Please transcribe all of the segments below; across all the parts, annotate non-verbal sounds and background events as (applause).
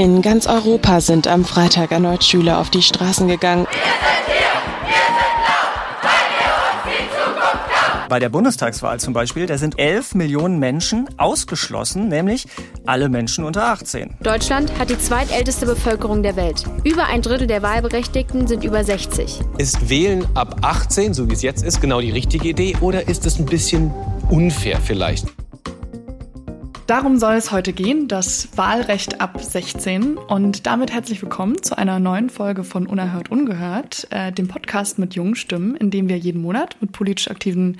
In ganz Europa sind am Freitag erneut Schüler auf die Straßen gegangen. Bei der Bundestagswahl zum Beispiel, da sind 11 Millionen Menschen ausgeschlossen, nämlich alle Menschen unter 18. Deutschland hat die zweitälteste Bevölkerung der Welt. Über ein Drittel der Wahlberechtigten sind über 60. Ist Wählen ab 18, so wie es jetzt ist, genau die richtige Idee oder ist es ein bisschen unfair vielleicht? Darum soll es heute gehen, das Wahlrecht ab 16. Und damit herzlich willkommen zu einer neuen Folge von Unerhört Ungehört, äh, dem Podcast mit jungen Stimmen, in dem wir jeden Monat mit politisch aktiven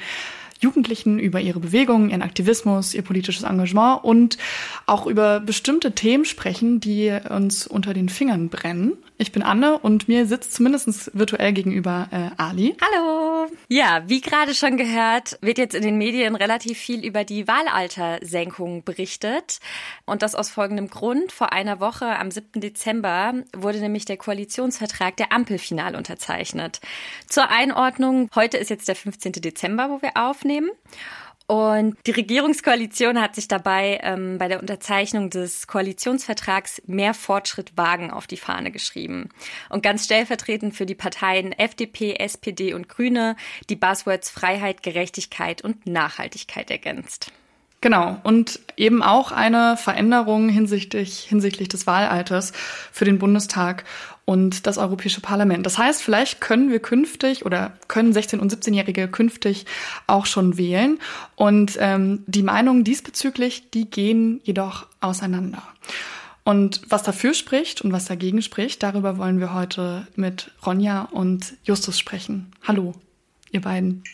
Jugendlichen über ihre Bewegungen, ihren Aktivismus, ihr politisches Engagement und auch über bestimmte Themen sprechen, die uns unter den Fingern brennen. Ich bin Anne und mir sitzt zumindest virtuell gegenüber äh, Ali. Hallo. Ja, wie gerade schon gehört, wird jetzt in den Medien relativ viel über die Wahlaltersenkung berichtet. Und das aus folgendem Grund. Vor einer Woche, am 7. Dezember, wurde nämlich der Koalitionsvertrag der Ampel final unterzeichnet. Zur Einordnung, heute ist jetzt der 15. Dezember, wo wir aufnehmen. Und die Regierungskoalition hat sich dabei ähm, bei der Unterzeichnung des Koalitionsvertrags mehr Fortschritt wagen auf die Fahne geschrieben. Und ganz stellvertretend für die Parteien FDP, SPD und Grüne die Buzzwords Freiheit, Gerechtigkeit und Nachhaltigkeit ergänzt. Genau. Und eben auch eine Veränderung hinsichtlich, hinsichtlich des Wahlalters für den Bundestag und das Europäische Parlament. Das heißt, vielleicht können wir künftig oder können 16- und 17-Jährige künftig auch schon wählen. Und ähm, die Meinungen diesbezüglich, die gehen jedoch auseinander. Und was dafür spricht und was dagegen spricht, darüber wollen wir heute mit Ronja und Justus sprechen. Hallo, ihr beiden.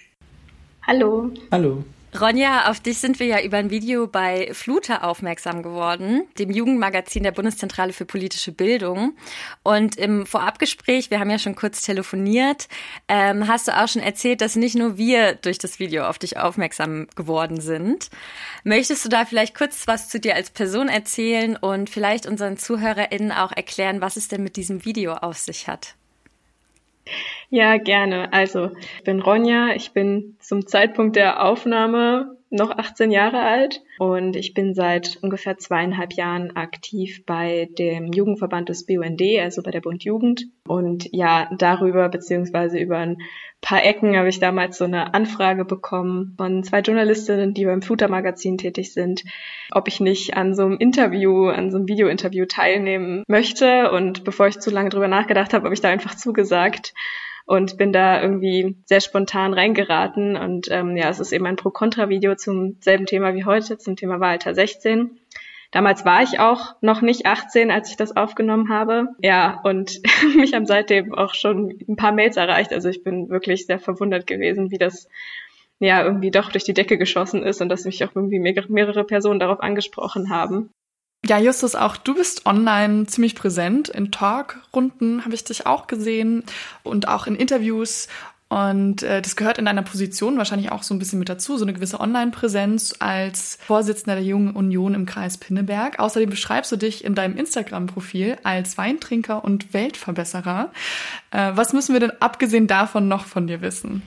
Hallo. Hallo. Ronja, auf dich sind wir ja über ein Video bei Fluter aufmerksam geworden, dem Jugendmagazin der Bundeszentrale für politische Bildung. Und im Vorabgespräch, wir haben ja schon kurz telefoniert, ähm, hast du auch schon erzählt, dass nicht nur wir durch das Video auf dich aufmerksam geworden sind. Möchtest du da vielleicht kurz was zu dir als Person erzählen und vielleicht unseren ZuhörerInnen auch erklären, was es denn mit diesem Video auf sich hat? Ja, gerne. Also, ich bin Ronja. Ich bin zum Zeitpunkt der Aufnahme noch 18 Jahre alt und ich bin seit ungefähr zweieinhalb Jahren aktiv bei dem Jugendverband des BUND, also bei der Bund Jugend. Und ja, darüber beziehungsweise über ein paar Ecken habe ich damals so eine Anfrage bekommen von zwei Journalistinnen, die beim Fluter Magazin tätig sind, ob ich nicht an so einem Interview, an so einem Videointerview teilnehmen möchte. Und bevor ich zu lange drüber nachgedacht habe, habe ich da einfach zugesagt und bin da irgendwie sehr spontan reingeraten. Und ähm, ja, es ist eben ein Pro-Kontra-Video zum selben Thema wie heute, zum Thema Wahlalter 16. Damals war ich auch noch nicht 18, als ich das aufgenommen habe. Ja, und (laughs) mich haben seitdem auch schon ein paar Mails erreicht. Also ich bin wirklich sehr verwundert gewesen, wie das ja irgendwie doch durch die Decke geschossen ist und dass mich auch irgendwie mehrere Personen darauf angesprochen haben. Ja, Justus, auch du bist online ziemlich präsent. In Talkrunden habe ich dich auch gesehen und auch in Interviews. Und äh, das gehört in deiner Position wahrscheinlich auch so ein bisschen mit dazu, so eine gewisse Online-Präsenz als Vorsitzender der Jungen Union im Kreis Pinneberg. Außerdem beschreibst du dich in deinem Instagram-Profil als Weintrinker und Weltverbesserer. Äh, was müssen wir denn abgesehen davon noch von dir wissen?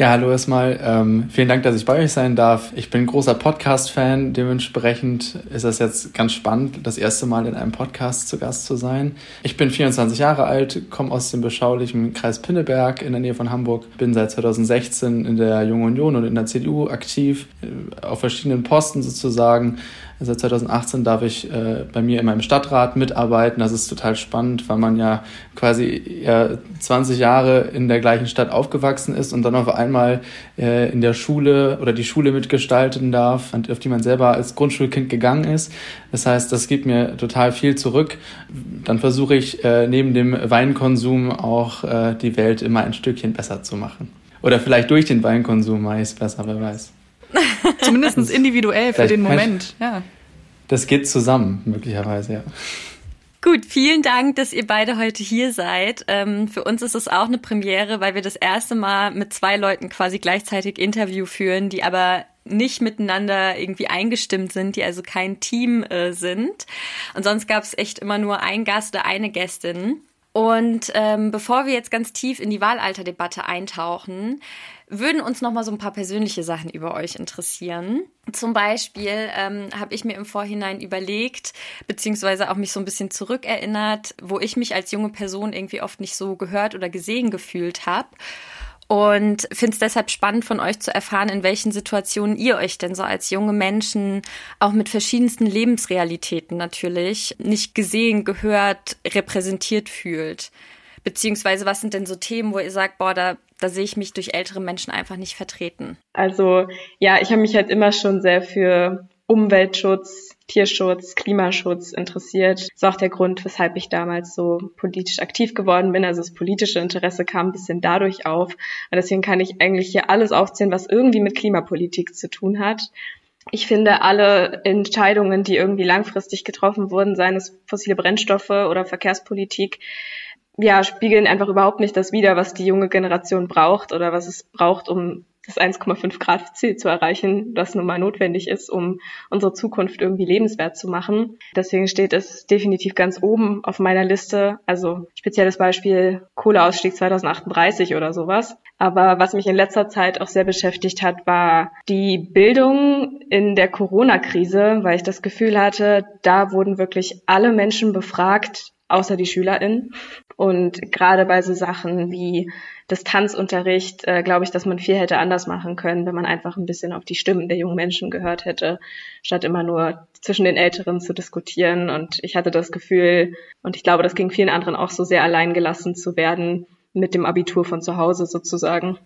Ja, hallo erstmal. Ähm, vielen Dank, dass ich bei euch sein darf. Ich bin großer Podcast-Fan. Dementsprechend ist es jetzt ganz spannend, das erste Mal in einem Podcast zu Gast zu sein. Ich bin 24 Jahre alt, komme aus dem beschaulichen Kreis Pinneberg in der Nähe von Hamburg, bin seit 2016 in der Jungen Union und in der CDU aktiv, äh, auf verschiedenen Posten sozusagen. Seit 2018 darf ich äh, bei mir in meinem Stadtrat mitarbeiten. Das ist total spannend, weil man ja quasi ja, 20 Jahre in der gleichen Stadt aufgewachsen ist und dann auf einmal äh, in der Schule oder die Schule mitgestalten darf, auf die man selber als Grundschulkind gegangen ist. Das heißt, das gibt mir total viel zurück. Dann versuche ich äh, neben dem Weinkonsum auch äh, die Welt immer ein Stückchen besser zu machen. Oder vielleicht durch den Weinkonsum mache ich es besser, wer weiß. (laughs) Zumindest individuell für den Moment, ja. Das geht zusammen, möglicherweise, ja. Gut, vielen Dank, dass ihr beide heute hier seid. Ähm, für uns ist es auch eine Premiere, weil wir das erste Mal mit zwei Leuten quasi gleichzeitig Interview führen, die aber nicht miteinander irgendwie eingestimmt sind, die also kein Team äh, sind. Und sonst gab es echt immer nur ein Gast oder eine Gästin. Und ähm, bevor wir jetzt ganz tief in die Wahlalterdebatte eintauchen, würden uns noch mal so ein paar persönliche Sachen über euch interessieren. Zum Beispiel ähm, habe ich mir im Vorhinein überlegt, beziehungsweise auch mich so ein bisschen zurückerinnert, wo ich mich als junge Person irgendwie oft nicht so gehört oder gesehen gefühlt habe. Und finde es deshalb spannend von euch zu erfahren, in welchen Situationen ihr euch denn so als junge Menschen auch mit verschiedensten Lebensrealitäten natürlich nicht gesehen, gehört, repräsentiert fühlt. Beziehungsweise was sind denn so Themen, wo ihr sagt, boah, da, da sehe ich mich durch ältere Menschen einfach nicht vertreten? Also ja, ich habe mich halt immer schon sehr für Umweltschutz, Tierschutz, Klimaschutz interessiert. Das ist auch der Grund, weshalb ich damals so politisch aktiv geworden bin. Also das politische Interesse kam ein bisschen dadurch auf. Und deswegen kann ich eigentlich hier alles aufzählen, was irgendwie mit Klimapolitik zu tun hat. Ich finde, alle Entscheidungen, die irgendwie langfristig getroffen wurden, seien es fossile Brennstoffe oder Verkehrspolitik, ja, spiegeln einfach überhaupt nicht das wider, was die junge Generation braucht oder was es braucht, um das 1,5 Grad Ziel zu erreichen, das nun mal notwendig ist, um unsere Zukunft irgendwie lebenswert zu machen. Deswegen steht es definitiv ganz oben auf meiner Liste. Also spezielles Beispiel Kohleausstieg 2038 oder sowas. Aber was mich in letzter Zeit auch sehr beschäftigt hat, war die Bildung in der Corona-Krise, weil ich das Gefühl hatte, da wurden wirklich alle Menschen befragt, außer die SchülerInnen. Und gerade bei so Sachen wie Distanzunterricht, äh, glaube ich, dass man viel hätte anders machen können, wenn man einfach ein bisschen auf die Stimmen der jungen Menschen gehört hätte, statt immer nur zwischen den Älteren zu diskutieren. Und ich hatte das Gefühl, und ich glaube, das ging vielen anderen auch so sehr allein gelassen zu werden mit dem Abitur von zu Hause sozusagen.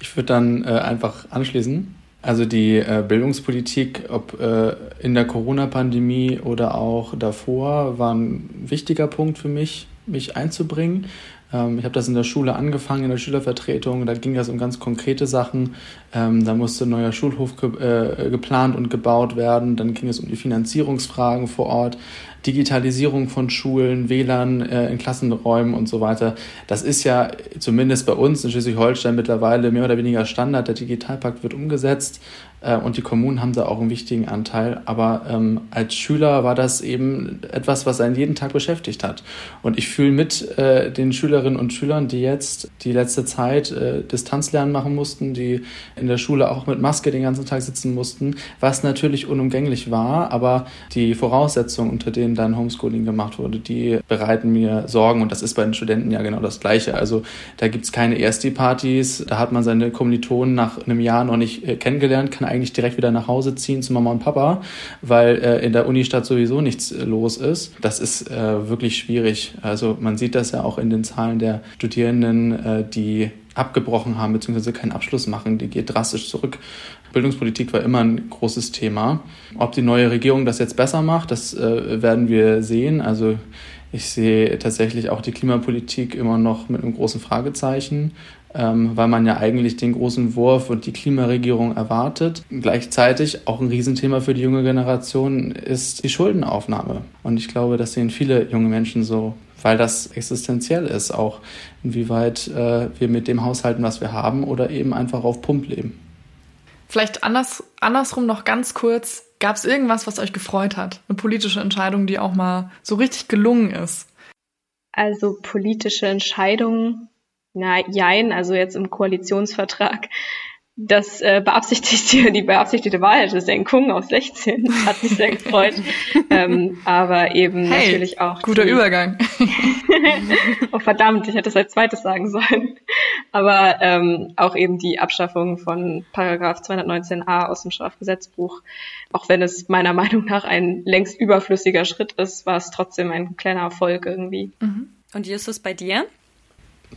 Ich würde dann äh, einfach anschließen. Also die äh, Bildungspolitik, ob äh, in der Corona-Pandemie oder auch davor, war ein wichtiger Punkt für mich, mich einzubringen. Ähm, ich habe das in der Schule angefangen, in der Schülervertretung. Da ging es um ganz konkrete Sachen. Ähm, da musste ein neuer Schulhof ge äh, geplant und gebaut werden. Dann ging es um die Finanzierungsfragen vor Ort. Digitalisierung von Schulen, WLAN äh, in Klassenräumen und so weiter. Das ist ja zumindest bei uns in Schleswig-Holstein mittlerweile mehr oder weniger Standard. Der Digitalpakt wird umgesetzt äh, und die Kommunen haben da auch einen wichtigen Anteil. Aber ähm, als Schüler war das eben etwas, was einen jeden Tag beschäftigt hat. Und ich fühle mit äh, den Schülerinnen und Schülern, die jetzt die letzte Zeit äh, Distanzlernen machen mussten, die in der Schule auch mit Maske den ganzen Tag sitzen mussten, was natürlich unumgänglich war. Aber die Voraussetzungen, unter denen dann Homeschooling gemacht wurde, die bereiten mir Sorgen. Und das ist bei den Studenten ja genau das Gleiche. Also da gibt es keine Ersti-Partys, da hat man seine Kommilitonen nach einem Jahr noch nicht äh, kennengelernt, kann eigentlich direkt wieder nach Hause ziehen zu Mama und Papa, weil äh, in der Unistadt sowieso nichts äh, los ist. Das ist äh, wirklich schwierig. Also man sieht das ja auch in den Zahlen der Studierenden, äh, die abgebrochen haben bzw. keinen Abschluss machen, die geht drastisch zurück. Bildungspolitik war immer ein großes Thema. Ob die neue Regierung das jetzt besser macht, das äh, werden wir sehen. Also ich sehe tatsächlich auch die Klimapolitik immer noch mit einem großen Fragezeichen ähm, weil man ja eigentlich den großen Wurf und die Klimaregierung erwartet. Gleichzeitig auch ein Riesenthema für die junge Generation ist die Schuldenaufnahme. Und ich glaube, das sehen viele junge Menschen so, weil das existenziell ist, auch inwieweit äh, wir mit dem haushalten, was wir haben, oder eben einfach auf Pump leben. Vielleicht anders, andersrum noch ganz kurz. Gab es irgendwas, was euch gefreut hat? Eine politische Entscheidung, die auch mal so richtig gelungen ist? Also politische Entscheidungen na, jein, also jetzt im Koalitionsvertrag. Das äh, beabsichtigte, die beabsichtigte Wahlsenkung auf 16 hat mich sehr gefreut. (laughs) ähm, aber eben hey, natürlich auch. Guter die, Übergang. (laughs) oh verdammt, ich hätte es als zweites sagen sollen. Aber ähm, auch eben die Abschaffung von Paragraph 219a aus dem Strafgesetzbuch. Auch wenn es meiner Meinung nach ein längst überflüssiger Schritt ist, war es trotzdem ein kleiner Erfolg irgendwie. Mhm. Und Justus, bei dir?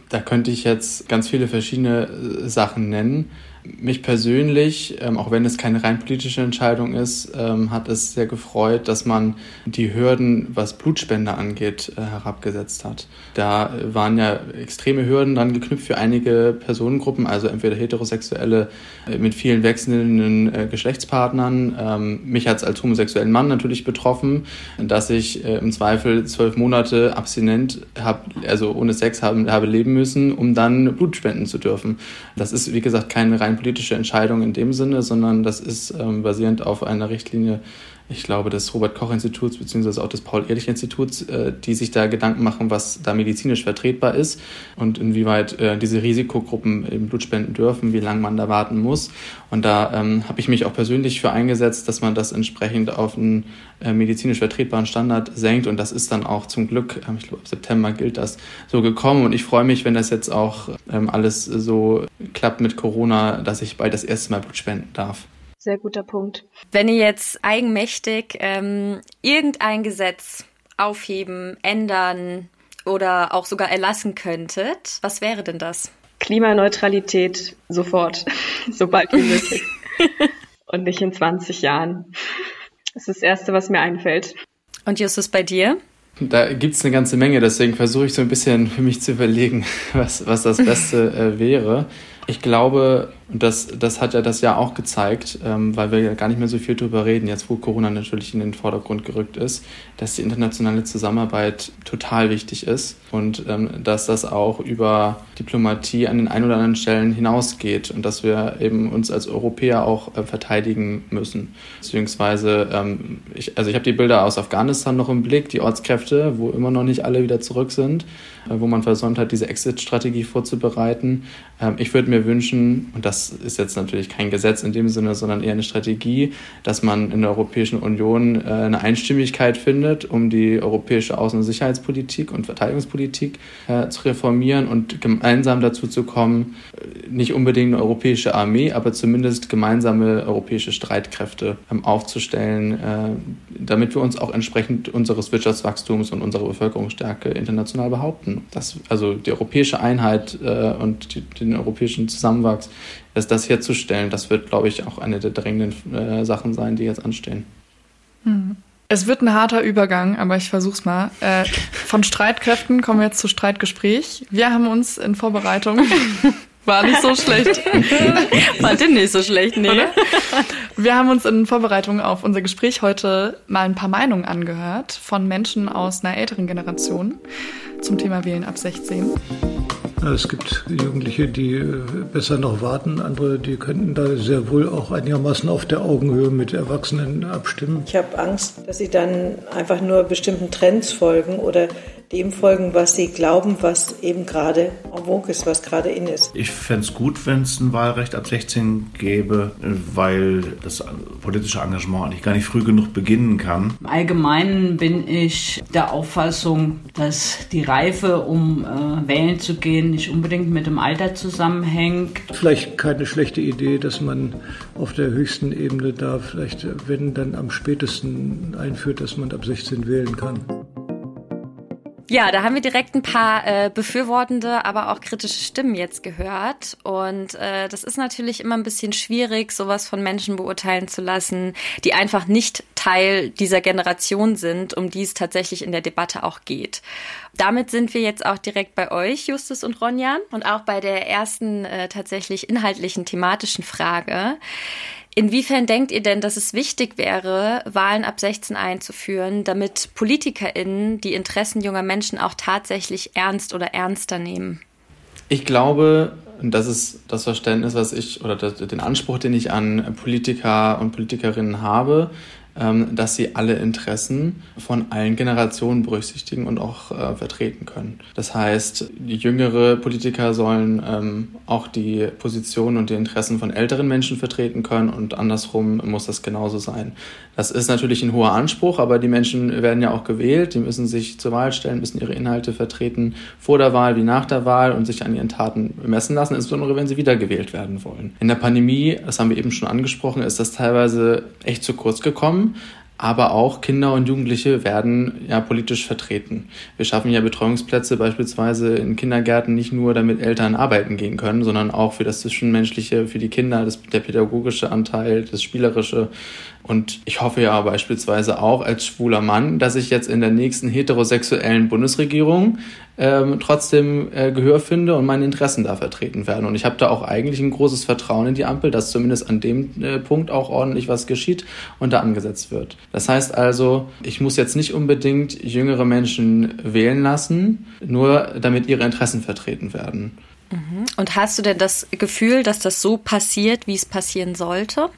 Da könnte ich jetzt ganz viele verschiedene äh, Sachen nennen. Mich persönlich, ähm, auch wenn es keine rein politische Entscheidung ist, ähm, hat es sehr gefreut, dass man die Hürden, was Blutspende angeht, äh, herabgesetzt hat. Da waren ja extreme Hürden dran geknüpft für einige Personengruppen, also entweder heterosexuelle äh, mit vielen wechselnden äh, Geschlechtspartnern. Ähm, mich hat es als homosexuellen Mann natürlich betroffen, dass ich äh, im Zweifel zwölf Monate abstinent habe, also ohne Sex haben, habe leben müssen, um dann Blut spenden zu dürfen. Das ist, wie gesagt, keine rein politische Entscheidung in dem Sinne, sondern das ist ähm, basierend auf einer Richtlinie ich glaube, des Robert-Koch-Instituts beziehungsweise auch des Paul-Ehrlich-Instituts, äh, die sich da Gedanken machen, was da medizinisch vertretbar ist und inwieweit äh, diese Risikogruppen eben Blut spenden dürfen, wie lange man da warten muss. Und da ähm, habe ich mich auch persönlich für eingesetzt, dass man das entsprechend auf einen äh, medizinisch vertretbaren Standard senkt. Und das ist dann auch zum Glück, ähm, ich glaube, ab September gilt das so gekommen. Und ich freue mich, wenn das jetzt auch ähm, alles so klappt mit Corona, dass ich bald das erste Mal Blut spenden darf. Sehr guter Punkt. Wenn ihr jetzt eigenmächtig ähm, irgendein Gesetz aufheben, ändern oder auch sogar erlassen könntet, was wäre denn das? Klimaneutralität sofort, (laughs) sobald wie möglich. (laughs) Und nicht in 20 Jahren. Das ist das Erste, was mir einfällt. Und Justus, bei dir? Da gibt es eine ganze Menge, deswegen versuche ich so ein bisschen für mich zu überlegen, (laughs) was, was das Beste äh, wäre. Ich glaube, das, das hat ja das Jahr auch gezeigt, ähm, weil wir ja gar nicht mehr so viel drüber reden, jetzt wo Corona natürlich in den Vordergrund gerückt ist, dass die internationale Zusammenarbeit total wichtig ist und ähm, dass das auch über Diplomatie an den ein oder anderen Stellen hinausgeht und dass wir eben uns als Europäer auch äh, verteidigen müssen. Beziehungsweise, ähm, ich, also ich habe die Bilder aus Afghanistan noch im Blick, die Ortskräfte, wo immer noch nicht alle wieder zurück sind, äh, wo man versäumt hat, diese Exit-Strategie vorzubereiten. Ähm, ich würde mir wünschen, und das ist jetzt natürlich kein Gesetz in dem Sinne, sondern eher eine Strategie, dass man in der Europäischen Union äh, eine Einstimmigkeit findet, um die europäische Außen- und Sicherheitspolitik und Verteidigungspolitik äh, zu reformieren und gemeinsam dazu zu kommen, äh, nicht unbedingt eine europäische Armee, aber zumindest gemeinsame europäische Streitkräfte ähm, aufzustellen, damit wir uns auch entsprechend unseres Wirtschaftswachstums und unserer Bevölkerungsstärke international behaupten. Das, also die europäische Einheit und die, den europäischen Zusammenwachs ist das herzustellen. Das wird, glaube ich, auch eine der drängenden äh, Sachen sein, die jetzt anstehen. Hm. Es wird ein harter Übergang, aber ich versuch's mal. Äh, von Streitkräften kommen wir jetzt zu Streitgespräch. Wir haben uns in Vorbereitung (laughs) war nicht so schlecht. Fand den nicht so schlecht, nee. Oder? Wir haben uns in Vorbereitung auf unser Gespräch heute mal ein paar Meinungen angehört von Menschen aus einer älteren Generation zum Thema Wählen ab 16. Es gibt Jugendliche, die äh, besser noch warten, andere, die könnten da sehr wohl auch einigermaßen auf der Augenhöhe mit Erwachsenen abstimmen. Ich habe Angst, dass sie dann einfach nur bestimmten Trends folgen oder dem folgen, was sie glauben, was eben gerade en vogue ist, was gerade in ist. Ich fände es gut, wenn es ein Wahlrecht ab 16 gäbe, weil das politische Engagement eigentlich gar nicht früh genug beginnen kann. Im Allgemeinen bin ich der Auffassung, dass die Reife, um äh, wählen zu gehen, nicht unbedingt mit dem Alter zusammenhängt. Vielleicht keine schlechte Idee, dass man auf der höchsten Ebene da vielleicht, wenn dann am spätesten einführt, dass man ab 16 wählen kann. Ja, da haben wir direkt ein paar äh, befürwortende, aber auch kritische Stimmen jetzt gehört. Und äh, das ist natürlich immer ein bisschen schwierig, sowas von Menschen beurteilen zu lassen, die einfach nicht Teil dieser Generation sind, um die es tatsächlich in der Debatte auch geht. Damit sind wir jetzt auch direkt bei euch, Justus und Ronja, und auch bei der ersten äh, tatsächlich inhaltlichen thematischen Frage. Inwiefern denkt ihr denn, dass es wichtig wäre, Wahlen ab 16 einzuführen, damit PolitikerInnen die Interessen junger Menschen auch tatsächlich ernst oder ernster nehmen? Ich glaube, das ist das Verständnis, was ich oder den Anspruch, den ich an Politiker und Politikerinnen habe, dass sie alle Interessen von allen Generationen berücksichtigen und auch äh, vertreten können. Das heißt, jüngere Politiker sollen ähm, auch die Positionen und die Interessen von älteren Menschen vertreten können und andersrum muss das genauso sein. Das ist natürlich ein hoher Anspruch, aber die Menschen werden ja auch gewählt, die müssen sich zur Wahl stellen, müssen ihre Inhalte vertreten vor der Wahl wie nach der Wahl und sich an ihren Taten messen lassen, insbesondere wenn sie wiedergewählt werden wollen. In der Pandemie, das haben wir eben schon angesprochen, ist das teilweise echt zu kurz gekommen aber auch Kinder und Jugendliche werden ja politisch vertreten. Wir schaffen ja Betreuungsplätze beispielsweise in Kindergärten nicht nur, damit Eltern arbeiten gehen können, sondern auch für das Zwischenmenschliche, für die Kinder, das, der pädagogische Anteil, das Spielerische, und ich hoffe ja beispielsweise auch als schwuler Mann, dass ich jetzt in der nächsten heterosexuellen Bundesregierung ähm, trotzdem äh, Gehör finde und meine Interessen da vertreten werden. Und ich habe da auch eigentlich ein großes Vertrauen in die Ampel, dass zumindest an dem äh, Punkt auch ordentlich was geschieht und da angesetzt wird. Das heißt also, ich muss jetzt nicht unbedingt jüngere Menschen wählen lassen, nur damit ihre Interessen vertreten werden. Mhm. Und hast du denn das Gefühl, dass das so passiert, wie es passieren sollte?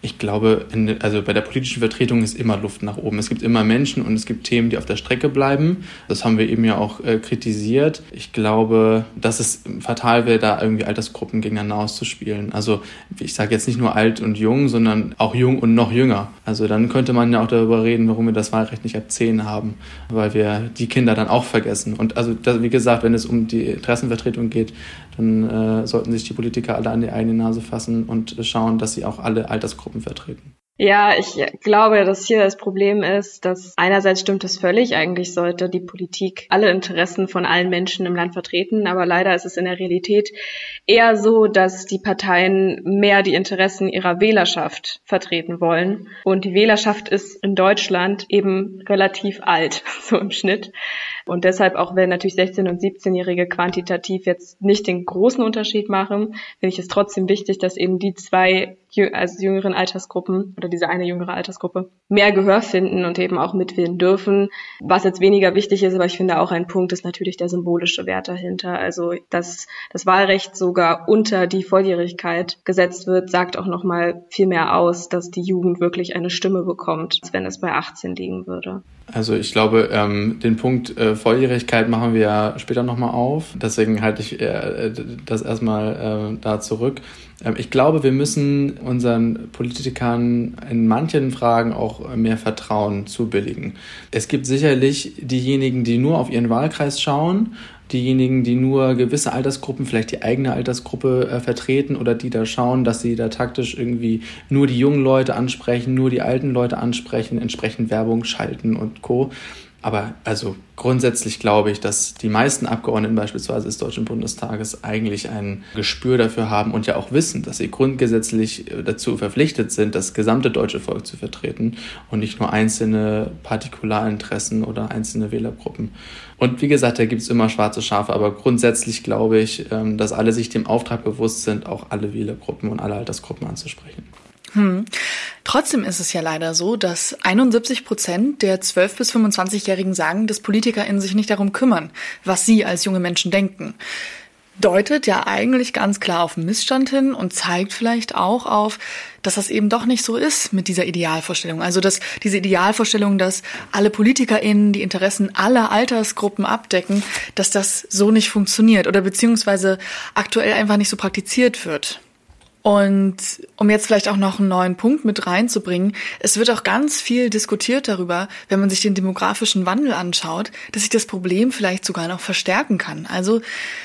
Ich glaube, in, also bei der politischen Vertretung ist immer Luft nach oben. Es gibt immer Menschen und es gibt Themen, die auf der Strecke bleiben. Das haben wir eben ja auch äh, kritisiert. Ich glaube, dass es fatal wäre, da irgendwie Altersgruppen gegeneinander auszuspielen. Also ich sage jetzt nicht nur alt und jung, sondern auch jung und noch jünger. Also dann könnte man ja auch darüber reden, warum wir das Wahlrecht nicht ab 10 haben, weil wir die Kinder dann auch vergessen. Und also wie gesagt, wenn es um die Interessenvertretung geht, dann äh, sollten sich die Politiker alle an die eigene Nase fassen und schauen, dass sie auch alle Altersgruppen vertreten. Ja, ich glaube, dass hier das Problem ist, dass einerseits stimmt es völlig, eigentlich sollte die Politik alle Interessen von allen Menschen im Land vertreten, aber leider ist es in der Realität eher so, dass die Parteien mehr die Interessen ihrer Wählerschaft vertreten wollen. Und die Wählerschaft ist in Deutschland eben relativ alt, (laughs) so im Schnitt. Und deshalb, auch wenn natürlich 16- und 17-Jährige quantitativ jetzt nicht den großen Unterschied machen, finde ich es trotzdem wichtig, dass eben die zwei also jüngeren Altersgruppen oder diese eine jüngere Altersgruppe mehr Gehör finden und eben auch mitwählen dürfen. Was jetzt weniger wichtig ist, aber ich finde auch ein Punkt ist natürlich der symbolische Wert dahinter. Also, dass das Wahlrecht sogar unter die Volljährigkeit gesetzt wird, sagt auch nochmal viel mehr aus, dass die Jugend wirklich eine Stimme bekommt, als wenn es bei 18 liegen würde. Also ich glaube, ähm, den Punkt äh, Volljährigkeit machen wir später nochmal auf. Deswegen halte ich äh, das erstmal äh, da zurück. Ähm, ich glaube, wir müssen unseren Politikern in manchen Fragen auch mehr Vertrauen zubilligen. Es gibt sicherlich diejenigen, die nur auf ihren Wahlkreis schauen diejenigen, die nur gewisse Altersgruppen, vielleicht die eigene Altersgruppe äh, vertreten oder die da schauen, dass sie da taktisch irgendwie nur die jungen Leute ansprechen, nur die alten Leute ansprechen, entsprechend Werbung schalten und Co. Aber also grundsätzlich glaube ich, dass die meisten Abgeordneten beispielsweise des Deutschen Bundestages eigentlich ein Gespür dafür haben und ja auch wissen, dass sie grundgesetzlich äh, dazu verpflichtet sind, das gesamte deutsche Volk zu vertreten und nicht nur einzelne Partikularinteressen oder einzelne Wählergruppen. Und wie gesagt, da gibt es immer schwarze Schafe, aber grundsätzlich glaube ich, ähm, dass alle sich dem Auftrag bewusst sind, auch alle Wählergruppen und alle Altersgruppen anzusprechen. Hm. Trotzdem ist es ja leider so, dass 71 Prozent der 12- bis 25-Jährigen sagen, dass PolitikerInnen sich nicht darum kümmern, was sie als junge Menschen denken. Deutet ja eigentlich ganz klar auf Missstand hin und zeigt vielleicht auch auf, dass das eben doch nicht so ist mit dieser Idealvorstellung. Also, dass diese Idealvorstellung, dass alle PolitikerInnen die Interessen aller Altersgruppen abdecken, dass das so nicht funktioniert oder beziehungsweise aktuell einfach nicht so praktiziert wird. Und um jetzt vielleicht auch noch einen neuen Punkt mit reinzubringen, es wird auch ganz viel diskutiert darüber, wenn man sich den demografischen Wandel anschaut, dass sich das Problem vielleicht sogar noch verstärken kann. Also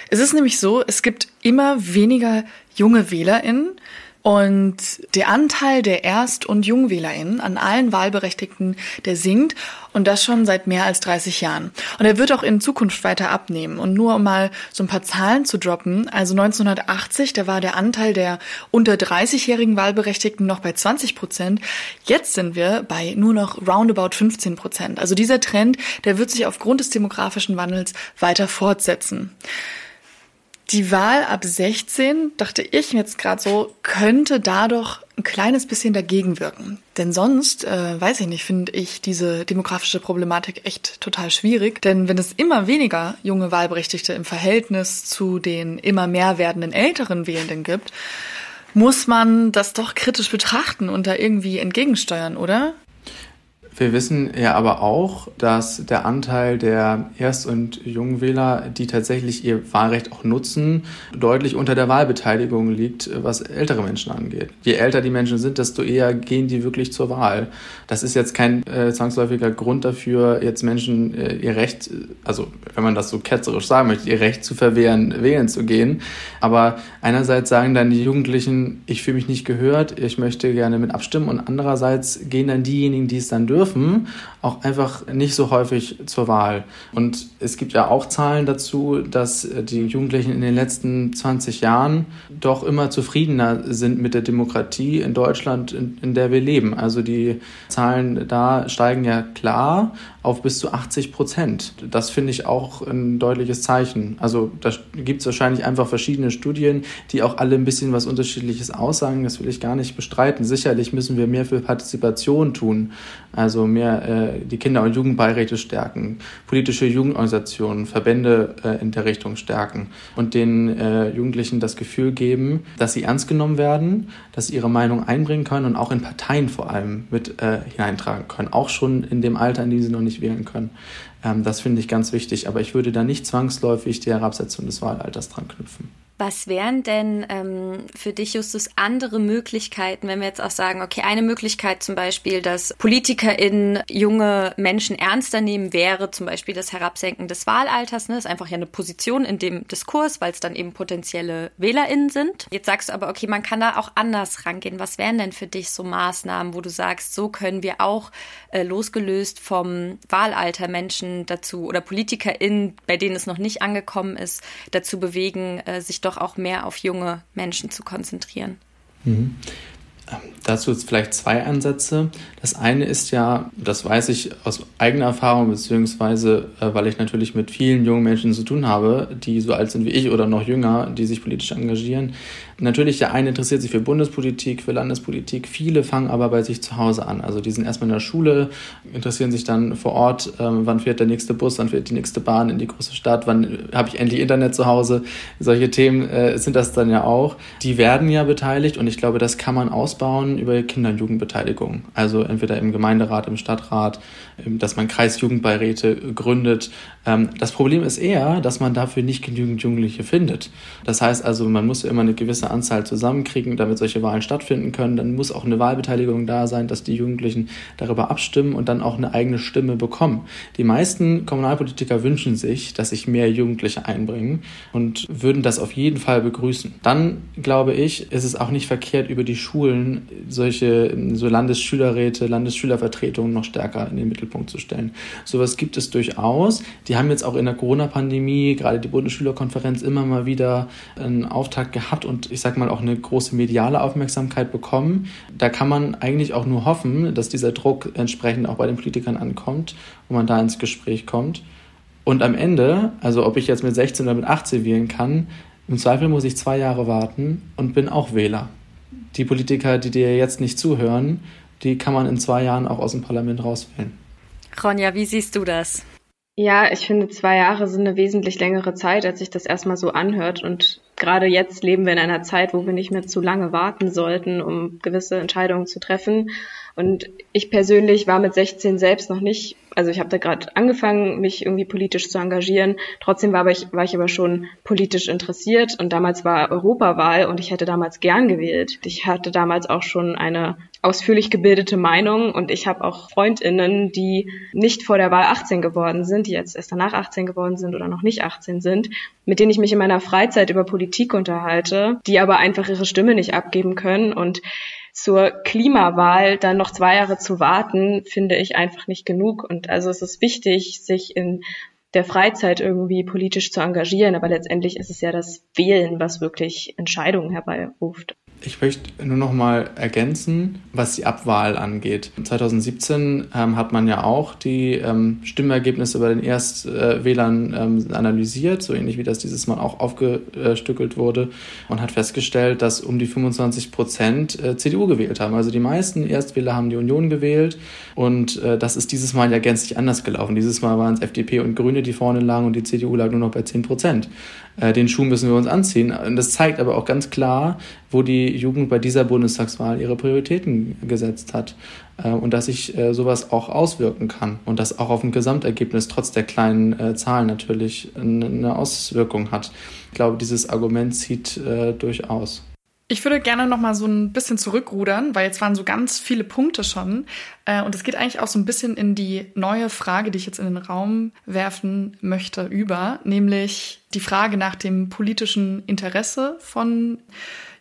es ist nämlich so, es gibt immer weniger junge WählerInnen, und der Anteil der Erst- und JungwählerInnen an allen Wahlberechtigten, der sinkt und das schon seit mehr als 30 Jahren. Und er wird auch in Zukunft weiter abnehmen. Und nur um mal so ein paar Zahlen zu droppen, also 1980, da war der Anteil der unter 30-jährigen Wahlberechtigten noch bei 20 Prozent. Jetzt sind wir bei nur noch roundabout 15 Prozent. Also dieser Trend, der wird sich aufgrund des demografischen Wandels weiter fortsetzen. Die Wahl ab 16, dachte ich jetzt gerade so, könnte da doch ein kleines bisschen dagegen wirken. Denn sonst, äh, weiß ich nicht, finde ich diese demografische Problematik echt total schwierig. Denn wenn es immer weniger junge Wahlberechtigte im Verhältnis zu den immer mehr werdenden älteren Wählenden gibt, muss man das doch kritisch betrachten und da irgendwie entgegensteuern, oder? Wir wissen ja aber auch, dass der Anteil der Erst- und Jungwähler, die tatsächlich ihr Wahlrecht auch nutzen, deutlich unter der Wahlbeteiligung liegt, was ältere Menschen angeht. Je älter die Menschen sind, desto eher gehen die wirklich zur Wahl. Das ist jetzt kein äh, zwangsläufiger Grund dafür, jetzt Menschen äh, ihr Recht, also wenn man das so ketzerisch sagen möchte, ihr Recht zu verwehren, wählen zu gehen. Aber einerseits sagen dann die Jugendlichen, ich fühle mich nicht gehört, ich möchte gerne mit abstimmen und andererseits gehen dann diejenigen, die es dann dürfen, dürfen, auch einfach nicht so häufig zur Wahl. Und es gibt ja auch Zahlen dazu, dass die Jugendlichen in den letzten 20 Jahren doch immer zufriedener sind mit der Demokratie in Deutschland, in, in der wir leben. Also die Zahlen da steigen ja klar, auf bis zu 80 Prozent. Das finde ich auch ein deutliches Zeichen. Also da gibt es wahrscheinlich einfach verschiedene Studien, die auch alle ein bisschen was Unterschiedliches aussagen. Das will ich gar nicht bestreiten. Sicherlich müssen wir mehr für Partizipation tun, also mehr äh, die Kinder- und Jugendbeiräte stärken, politische Jugendorganisationen, Verbände äh, in der Richtung stärken und den äh, Jugendlichen das Gefühl geben, dass sie ernst genommen werden, dass sie ihre Meinung einbringen können und auch in Parteien vor allem mit äh, hineintragen können, auch schon in dem Alter, in dem sie noch nicht wählen können. Ähm, das finde ich ganz wichtig, aber ich würde da nicht zwangsläufig die Herabsetzung des Wahlalters dran knüpfen. Was wären denn ähm, für dich, Justus, andere Möglichkeiten, wenn wir jetzt auch sagen, okay, eine Möglichkeit zum Beispiel, dass PolitikerInnen junge Menschen ernster nehmen, wäre zum Beispiel das Herabsenken des Wahlalters. Ne? Das ist einfach ja eine Position in dem Diskurs, weil es dann eben potenzielle WählerInnen sind. Jetzt sagst du aber, okay, man kann da auch anders rangehen. Was wären denn für dich so Maßnahmen, wo du sagst, so können wir auch äh, losgelöst vom Wahlalter Menschen dazu oder PolitikerInnen, bei denen es noch nicht angekommen ist, dazu bewegen, äh, sich doch auch mehr auf junge Menschen zu konzentrieren. Mhm. Ähm, dazu jetzt vielleicht zwei Ansätze. Das eine ist ja, das weiß ich aus eigener Erfahrung, beziehungsweise äh, weil ich natürlich mit vielen jungen Menschen zu tun habe, die so alt sind wie ich oder noch jünger, die sich politisch engagieren. Natürlich, der eine interessiert sich für Bundespolitik, für Landespolitik. Viele fangen aber bei sich zu Hause an. Also die sind erstmal in der Schule, interessieren sich dann vor Ort, ähm, wann fährt der nächste Bus, wann fährt die nächste Bahn in die große Stadt, wann habe ich endlich Internet zu Hause. Solche Themen äh, sind das dann ja auch. Die werden ja beteiligt und ich glaube, das kann man ausbauen über Kinder- und Jugendbeteiligung. Also entweder im Gemeinderat, im Stadtrat, dass man Kreisjugendbeiräte gründet. Ähm, das Problem ist eher, dass man dafür nicht genügend Jugendliche findet. Das heißt also, man muss immer eine gewisse Anzahl zusammenkriegen, damit solche Wahlen stattfinden können. Dann muss auch eine Wahlbeteiligung da sein, dass die Jugendlichen darüber abstimmen und dann auch eine eigene Stimme bekommen. Die meisten Kommunalpolitiker wünschen sich, dass sich mehr Jugendliche einbringen und würden das auf jeden Fall begrüßen. Dann glaube ich, ist es auch nicht verkehrt, über die Schulen solche so Landesschülerräte, Landesschülervertretungen noch stärker in den Mittelpunkt zu stellen. Sowas gibt es durchaus. Die haben jetzt auch in der Corona-Pandemie, gerade die Bundesschülerkonferenz, immer mal wieder einen Auftakt gehabt und ich sag mal auch eine große mediale Aufmerksamkeit bekommen. Da kann man eigentlich auch nur hoffen, dass dieser Druck entsprechend auch bei den Politikern ankommt und man da ins Gespräch kommt. Und am Ende, also ob ich jetzt mit 16 oder mit 18 wählen kann, im Zweifel muss ich zwei Jahre warten und bin auch Wähler. Die Politiker, die dir jetzt nicht zuhören, die kann man in zwei Jahren auch aus dem Parlament rauswählen. Ronja, wie siehst du das? Ja, ich finde, zwei Jahre sind eine wesentlich längere Zeit, als sich das erstmal so anhört. Und gerade jetzt leben wir in einer Zeit, wo wir nicht mehr zu lange warten sollten, um gewisse Entscheidungen zu treffen. Und ich persönlich war mit 16 selbst noch nicht, also ich habe da gerade angefangen, mich irgendwie politisch zu engagieren. Trotzdem war, ich, war ich aber schon politisch interessiert und damals war Europawahl und ich hätte damals gern gewählt. Ich hatte damals auch schon eine ausführlich gebildete Meinung und ich habe auch Freundinnen, die nicht vor der Wahl 18 geworden sind, die jetzt erst danach 18 geworden sind oder noch nicht 18 sind, mit denen ich mich in meiner Freizeit über Politik unterhalte, die aber einfach ihre Stimme nicht abgeben können und zur Klimawahl dann noch zwei Jahre zu warten, finde ich einfach nicht genug. Und also es ist wichtig, sich in der Freizeit irgendwie politisch zu engagieren, aber letztendlich ist es ja das Wählen, was wirklich Entscheidungen herbeiruft. Ich möchte nur noch mal ergänzen, was die Abwahl angeht. 2017 ähm, hat man ja auch die ähm, Stimmergebnisse bei den Erstwählern ähm, analysiert, so ähnlich wie das dieses Mal auch aufgestückelt wurde und hat festgestellt, dass um die 25 Prozent äh, CDU gewählt haben. Also die meisten Erstwähler haben die Union gewählt und äh, das ist dieses Mal ja gänzlich anders gelaufen. Dieses Mal waren es FDP und Grüne, die vorne lagen und die CDU lag nur noch bei 10 Prozent. Äh, den Schuh müssen wir uns anziehen. Und das zeigt aber auch ganz klar, wo die Jugend bei dieser Bundestagswahl ihre Prioritäten gesetzt hat. Äh, und dass sich äh, sowas auch auswirken kann. Und das auch auf ein Gesamtergebnis trotz der kleinen Zahlen natürlich eine Auswirkung hat. Ich glaube, dieses Argument zieht durchaus. Ich würde gerne noch mal so ein bisschen zurückrudern, weil jetzt waren so ganz viele Punkte schon. Und es geht eigentlich auch so ein bisschen in die neue Frage, die ich jetzt in den Raum werfen möchte, über, nämlich die Frage nach dem politischen Interesse von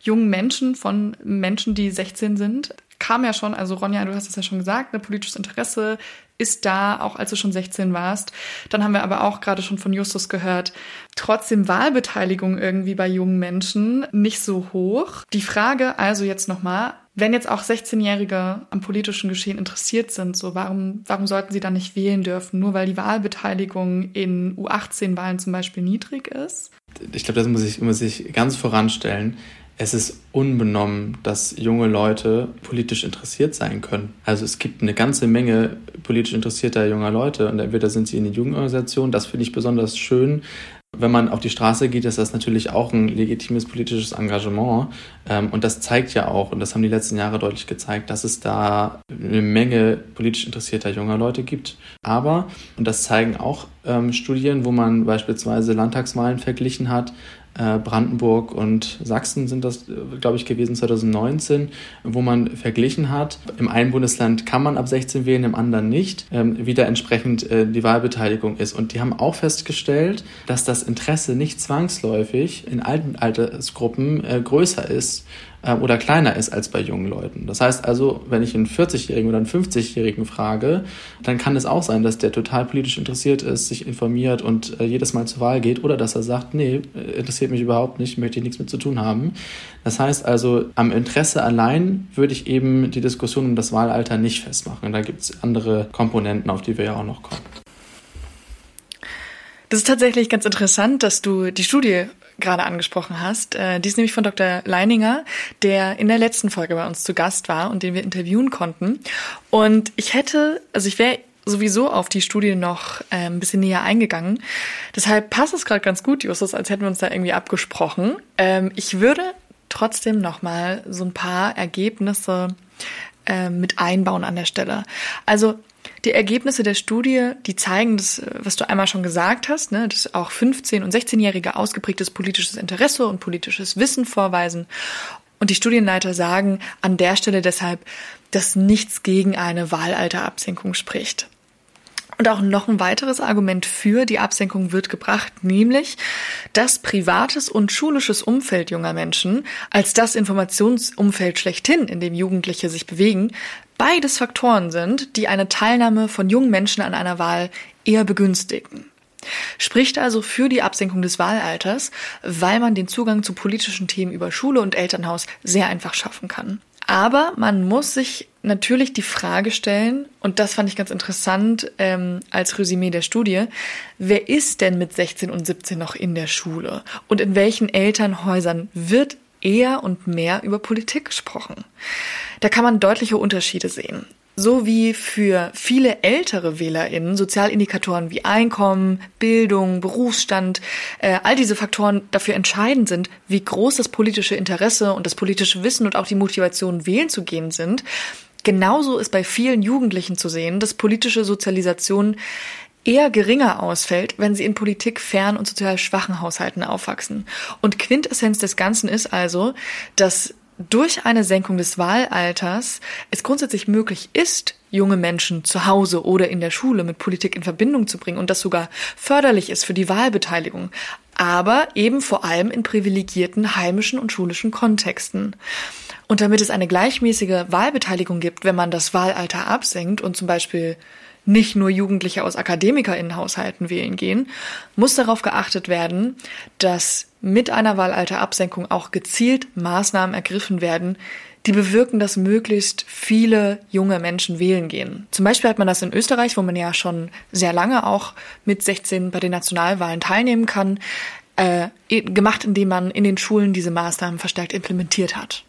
jungen Menschen, von Menschen, die 16 sind. Kam ja schon, also Ronja, du hast es ja schon gesagt, ein ne, politisches Interesse ist da, auch als du schon 16 warst. Dann haben wir aber auch gerade schon von Justus gehört, trotzdem Wahlbeteiligung irgendwie bei jungen Menschen nicht so hoch. Die Frage also jetzt nochmal, wenn jetzt auch 16-Jährige am politischen Geschehen interessiert sind, so warum, warum sollten sie dann nicht wählen dürfen, nur weil die Wahlbeteiligung in U18-Wahlen zum Beispiel niedrig ist? Ich glaube, das muss ich, muss ich ganz voranstellen es ist unbenommen, dass junge Leute politisch interessiert sein können. Also es gibt eine ganze Menge politisch interessierter junger Leute und entweder sind sie in den Jugendorganisationen, das finde ich besonders schön. Wenn man auf die Straße geht, ist das natürlich auch ein legitimes politisches Engagement. Ähm, und das zeigt ja auch, und das haben die letzten Jahre deutlich gezeigt, dass es da eine Menge politisch interessierter junger Leute gibt. Aber, und das zeigen auch ähm, Studien, wo man beispielsweise Landtagswahlen verglichen hat, Brandenburg und Sachsen sind das, äh, glaube ich, gewesen 2019, wo man verglichen hat. Im einen Bundesland kann man ab 16 wählen, im anderen nicht, ähm, wie da entsprechend äh, die Wahlbeteiligung ist. Und die haben auch festgestellt, dass das Interesse nicht zwangsläufig in alten Altersgruppen größer ist äh, oder kleiner ist als bei jungen Leuten. Das heißt also, wenn ich einen 40-Jährigen oder einen 50-Jährigen frage, dann kann es auch sein, dass der total politisch interessiert ist, sich informiert und äh, jedes Mal zur Wahl geht oder dass er sagt, nee, äh, interessiert mich überhaupt nicht, möchte ich nichts mit zu tun haben. Das heißt also, am Interesse allein würde ich eben die Diskussion um das Wahlalter nicht festmachen. Da gibt es andere Komponenten, auf die wir ja auch noch kommen. Das ist tatsächlich ganz interessant, dass du die Studie gerade angesprochen hast. Äh, die ist nämlich von Dr. Leininger, der in der letzten Folge bei uns zu Gast war und den wir interviewen konnten. Und ich hätte, also ich wäre sowieso auf die Studie noch äh, ein bisschen näher eingegangen. Deshalb passt es gerade ganz gut, Justus, als hätten wir uns da irgendwie abgesprochen. Ähm, ich würde trotzdem noch mal so ein paar Ergebnisse äh, mit einbauen an der Stelle. Also die Ergebnisse der Studie, die zeigen das, was du einmal schon gesagt hast, ne, dass auch 15- und 16-Jährige ausgeprägtes politisches Interesse und politisches Wissen vorweisen. Und die Studienleiter sagen an der Stelle deshalb, dass nichts gegen eine Wahlalterabsenkung spricht. Und auch noch ein weiteres Argument für die Absenkung wird gebracht, nämlich, dass privates und schulisches Umfeld junger Menschen als das Informationsumfeld schlechthin, in dem Jugendliche sich bewegen, beides Faktoren sind, die eine Teilnahme von jungen Menschen an einer Wahl eher begünstigen. Spricht also für die Absenkung des Wahlalters, weil man den Zugang zu politischen Themen über Schule und Elternhaus sehr einfach schaffen kann. Aber man muss sich natürlich die Frage stellen, und das fand ich ganz interessant ähm, als Resümee der Studie, wer ist denn mit 16 und 17 noch in der Schule? Und in welchen Elternhäusern wird eher und mehr über Politik gesprochen. Da kann man deutliche Unterschiede sehen. So wie für viele ältere WählerInnen Sozialindikatoren wie Einkommen, Bildung, Berufsstand, äh, all diese Faktoren dafür entscheidend sind, wie groß das politische Interesse und das politische Wissen und auch die Motivation wählen zu gehen sind, genauso ist bei vielen Jugendlichen zu sehen, dass politische Sozialisation eher geringer ausfällt, wenn sie in Politik fern und sozial schwachen Haushalten aufwachsen. Und Quintessenz des Ganzen ist also, dass durch eine Senkung des Wahlalters es grundsätzlich möglich ist, junge Menschen zu Hause oder in der Schule mit Politik in Verbindung zu bringen und das sogar förderlich ist für die Wahlbeteiligung, aber eben vor allem in privilegierten heimischen und schulischen Kontexten. Und damit es eine gleichmäßige Wahlbeteiligung gibt, wenn man das Wahlalter absenkt und zum Beispiel nicht nur Jugendliche aus Akademikerinnenhaushalten wählen gehen, muss darauf geachtet werden, dass mit einer Wahlalterabsenkung auch gezielt Maßnahmen ergriffen werden, die bewirken, dass möglichst viele junge Menschen wählen gehen. Zum Beispiel hat man das in Österreich, wo man ja schon sehr lange auch mit 16 bei den Nationalwahlen teilnehmen kann, äh, gemacht, indem man in den Schulen diese Maßnahmen verstärkt implementiert hat.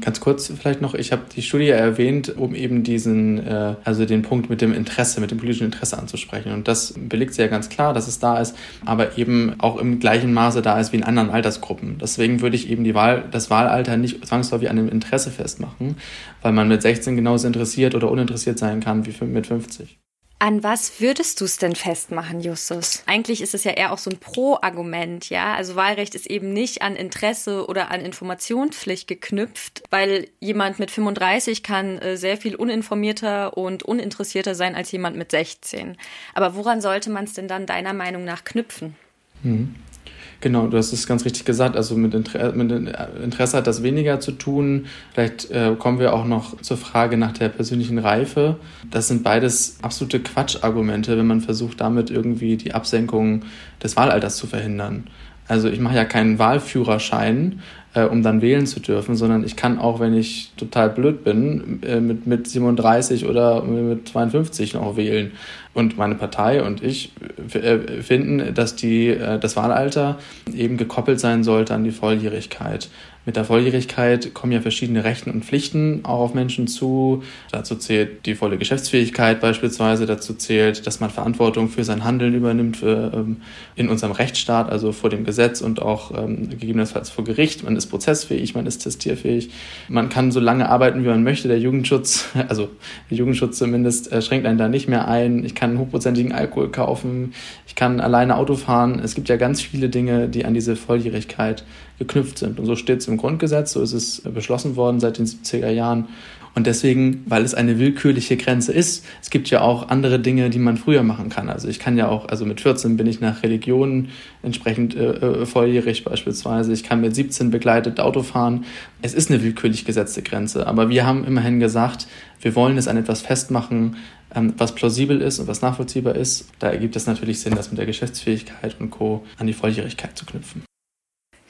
Ganz kurz vielleicht noch, ich habe die Studie erwähnt, um eben diesen, äh, also den Punkt mit dem Interesse, mit dem politischen Interesse anzusprechen. Und das belegt sehr ganz klar, dass es da ist, aber eben auch im gleichen Maße da ist wie in anderen Altersgruppen. Deswegen würde ich eben die Wahl, das Wahlalter nicht zwangsläufig an dem Interesse festmachen, weil man mit 16 genauso interessiert oder uninteressiert sein kann wie mit 50. An was würdest du es denn festmachen, Justus? Eigentlich ist es ja eher auch so ein Pro-Argument, ja. Also Wahlrecht ist eben nicht an Interesse oder an Informationspflicht geknüpft, weil jemand mit 35 kann äh, sehr viel uninformierter und uninteressierter sein als jemand mit 16. Aber woran sollte man es denn dann deiner Meinung nach knüpfen? Hm. Genau, du hast es ganz richtig gesagt. Also mit, Inter mit Interesse hat das weniger zu tun. Vielleicht äh, kommen wir auch noch zur Frage nach der persönlichen Reife. Das sind beides absolute Quatschargumente, wenn man versucht, damit irgendwie die Absenkung des Wahlalters zu verhindern. Also ich mache ja keinen Wahlführerschein, äh, um dann wählen zu dürfen, sondern ich kann auch, wenn ich total blöd bin, äh, mit, mit 37 oder mit 52 noch wählen. Und meine Partei und ich äh, finden, dass die, äh, das Wahlalter eben gekoppelt sein sollte an die Volljährigkeit. Mit der Volljährigkeit kommen ja verschiedene Rechten und Pflichten auch auf Menschen zu. Dazu zählt die volle Geschäftsfähigkeit beispielsweise. Dazu zählt, dass man Verantwortung für sein Handeln übernimmt für, ähm, in unserem Rechtsstaat, also vor dem Gesetz und auch ähm, gegebenenfalls vor Gericht. Man ist prozessfähig, man ist testierfähig. Man kann so lange arbeiten, wie man möchte. Der Jugendschutz, (laughs) also der Jugendschutz zumindest, äh, schränkt einen da nicht mehr ein. Ich kann hochprozentigen Alkohol kaufen. Ich kann alleine Auto fahren. Es gibt ja ganz viele Dinge, die an diese Volljährigkeit geknüpft sind. Und so steht es im Grundgesetz, so ist es beschlossen worden seit den 70er Jahren. Und deswegen, weil es eine willkürliche Grenze ist, es gibt ja auch andere Dinge, die man früher machen kann. Also ich kann ja auch, also mit 14 bin ich nach Religion entsprechend äh, äh volljährig beispielsweise. Ich kann mit 17 begleitet Auto fahren. Es ist eine willkürlich gesetzte Grenze. Aber wir haben immerhin gesagt, wir wollen es an etwas festmachen, ähm, was plausibel ist und was nachvollziehbar ist. Da ergibt es natürlich Sinn, das mit der Geschäftsfähigkeit und Co. an die Volljährigkeit zu knüpfen.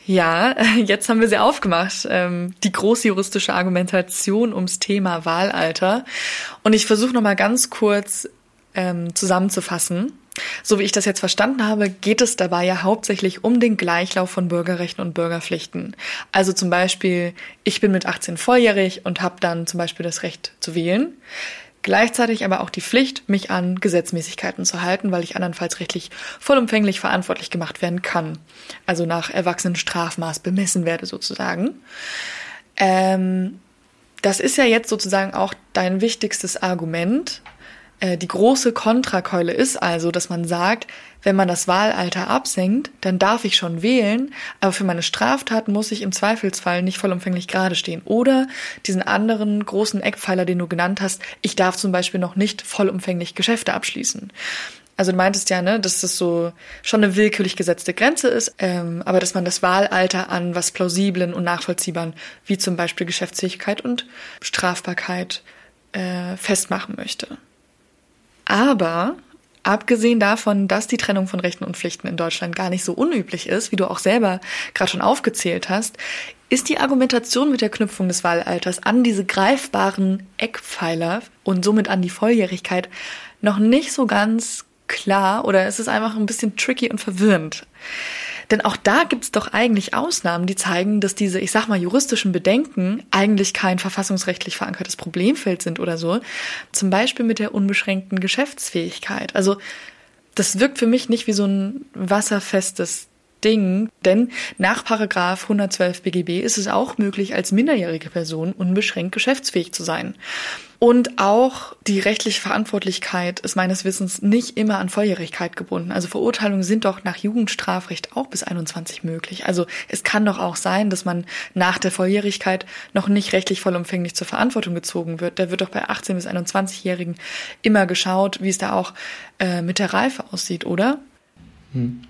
Ja, (laughs) jetzt haben wir sie aufgemacht, ähm, die große juristische Argumentation ums Thema Wahlalter. Und ich versuche nochmal ganz kurz ähm, zusammenzufassen. So wie ich das jetzt verstanden habe, geht es dabei ja hauptsächlich um den Gleichlauf von Bürgerrechten und Bürgerpflichten. Also zum Beispiel, ich bin mit 18 volljährig und habe dann zum Beispiel das Recht zu wählen. Gleichzeitig aber auch die Pflicht, mich an Gesetzmäßigkeiten zu halten, weil ich andernfalls rechtlich vollumfänglich verantwortlich gemacht werden kann. Also nach Erwachsenenstrafmaß bemessen werde sozusagen. Ähm, das ist ja jetzt sozusagen auch dein wichtigstes Argument, die große Kontrakeule ist also, dass man sagt, wenn man das Wahlalter absenkt, dann darf ich schon wählen, aber für meine Straftaten muss ich im Zweifelsfall nicht vollumfänglich gerade stehen. Oder diesen anderen großen Eckpfeiler, den du genannt hast, ich darf zum Beispiel noch nicht vollumfänglich Geschäfte abschließen. Also du meintest ja, ne, dass das so schon eine willkürlich gesetzte Grenze ist, ähm, aber dass man das Wahlalter an was Plausiblen und Nachvollziehbaren, wie zum Beispiel Geschäftsfähigkeit und Strafbarkeit, äh, festmachen möchte. Aber abgesehen davon, dass die Trennung von Rechten und Pflichten in Deutschland gar nicht so unüblich ist, wie du auch selber gerade schon aufgezählt hast, ist die Argumentation mit der Knüpfung des Wahlalters an diese greifbaren Eckpfeiler und somit an die Volljährigkeit noch nicht so ganz klar oder es ist einfach ein bisschen tricky und verwirrend. Denn auch da gibt's doch eigentlich Ausnahmen, die zeigen, dass diese, ich sag mal, juristischen Bedenken eigentlich kein verfassungsrechtlich verankertes Problemfeld sind oder so. Zum Beispiel mit der unbeschränkten Geschäftsfähigkeit. Also das wirkt für mich nicht wie so ein wasserfestes Ding, denn nach Paragraph 112 BGB ist es auch möglich, als minderjährige Person unbeschränkt geschäftsfähig zu sein. Und auch die rechtliche Verantwortlichkeit ist meines Wissens nicht immer an Volljährigkeit gebunden. Also Verurteilungen sind doch nach Jugendstrafrecht auch bis 21 möglich. Also es kann doch auch sein, dass man nach der Volljährigkeit noch nicht rechtlich vollumfänglich zur Verantwortung gezogen wird. Da wird doch bei 18 bis 21-Jährigen immer geschaut, wie es da auch äh, mit der Reife aussieht, oder? Hm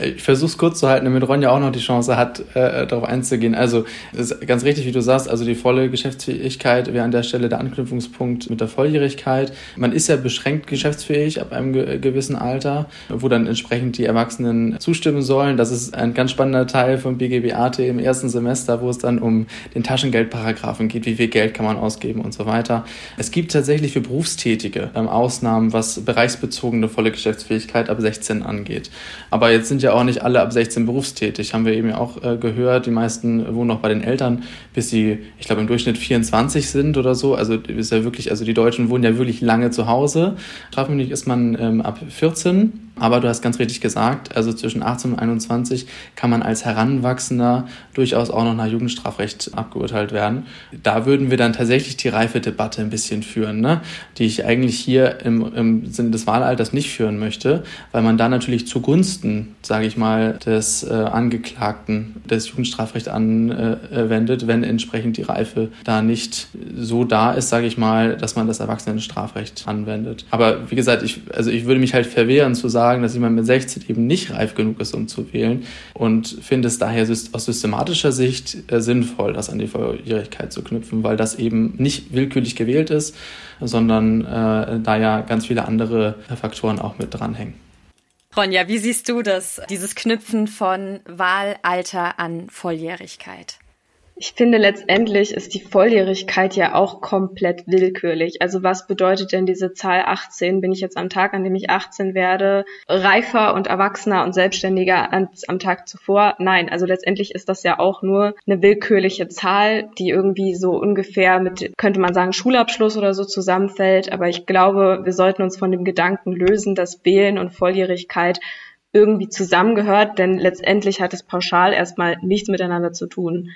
ich versuche es kurz zu halten, damit Ronja auch noch die Chance hat, äh, darauf einzugehen. Also, ist ganz richtig, wie du sagst, also die volle Geschäftsfähigkeit wäre an der Stelle der Anknüpfungspunkt mit der Volljährigkeit. Man ist ja beschränkt geschäftsfähig ab einem ge gewissen Alter, wo dann entsprechend die Erwachsenen zustimmen sollen. Das ist ein ganz spannender Teil vom BGBAT im ersten Semester, wo es dann um den Taschengeldparagraphen geht, wie viel Geld kann man ausgeben und so weiter. Es gibt tatsächlich für Berufstätige ähm, Ausnahmen, was bereichsbezogene volle Geschäftsfähigkeit ab 16 angeht. Aber jetzt sind ja auch nicht alle ab 16 berufstätig, haben wir eben ja auch äh, gehört. Die meisten wohnen noch bei den Eltern, bis sie, ich glaube, im Durchschnitt 24 sind oder so. Also ist ja wirklich, also die Deutschen wohnen ja wirklich lange zu Hause. Strafmündig ist man ähm, ab 14 aber du hast ganz richtig gesagt, also zwischen 18 und 21 kann man als Heranwachsender durchaus auch noch nach Jugendstrafrecht abgeurteilt werden. Da würden wir dann tatsächlich die Reifedebatte ein bisschen führen, ne? die ich eigentlich hier im, im Sinne des Wahlalters nicht führen möchte, weil man da natürlich zugunsten sage ich mal, des äh, Angeklagten des Jugendstrafrechts anwendet, wenn entsprechend die Reife da nicht so da ist, sage ich mal, dass man das Erwachsenenstrafrecht anwendet. Aber wie gesagt, ich, also ich würde mich halt verwehren zu sagen, dass jemand mit 16 eben nicht reif genug ist, um zu wählen und finde es daher aus systematischer Sicht äh, sinnvoll, das an die Volljährigkeit zu knüpfen, weil das eben nicht willkürlich gewählt ist, sondern äh, da ja ganz viele andere Faktoren auch mit dranhängen. Ronja, wie siehst du das, dieses Knüpfen von Wahlalter an Volljährigkeit? Ich finde, letztendlich ist die Volljährigkeit ja auch komplett willkürlich. Also was bedeutet denn diese Zahl 18? Bin ich jetzt am Tag, an dem ich 18 werde, reifer und erwachsener und selbstständiger als am Tag zuvor? Nein, also letztendlich ist das ja auch nur eine willkürliche Zahl, die irgendwie so ungefähr mit, könnte man sagen, Schulabschluss oder so zusammenfällt. Aber ich glaube, wir sollten uns von dem Gedanken lösen, dass Wählen und Volljährigkeit irgendwie zusammengehört, denn letztendlich hat es pauschal erstmal nichts miteinander zu tun.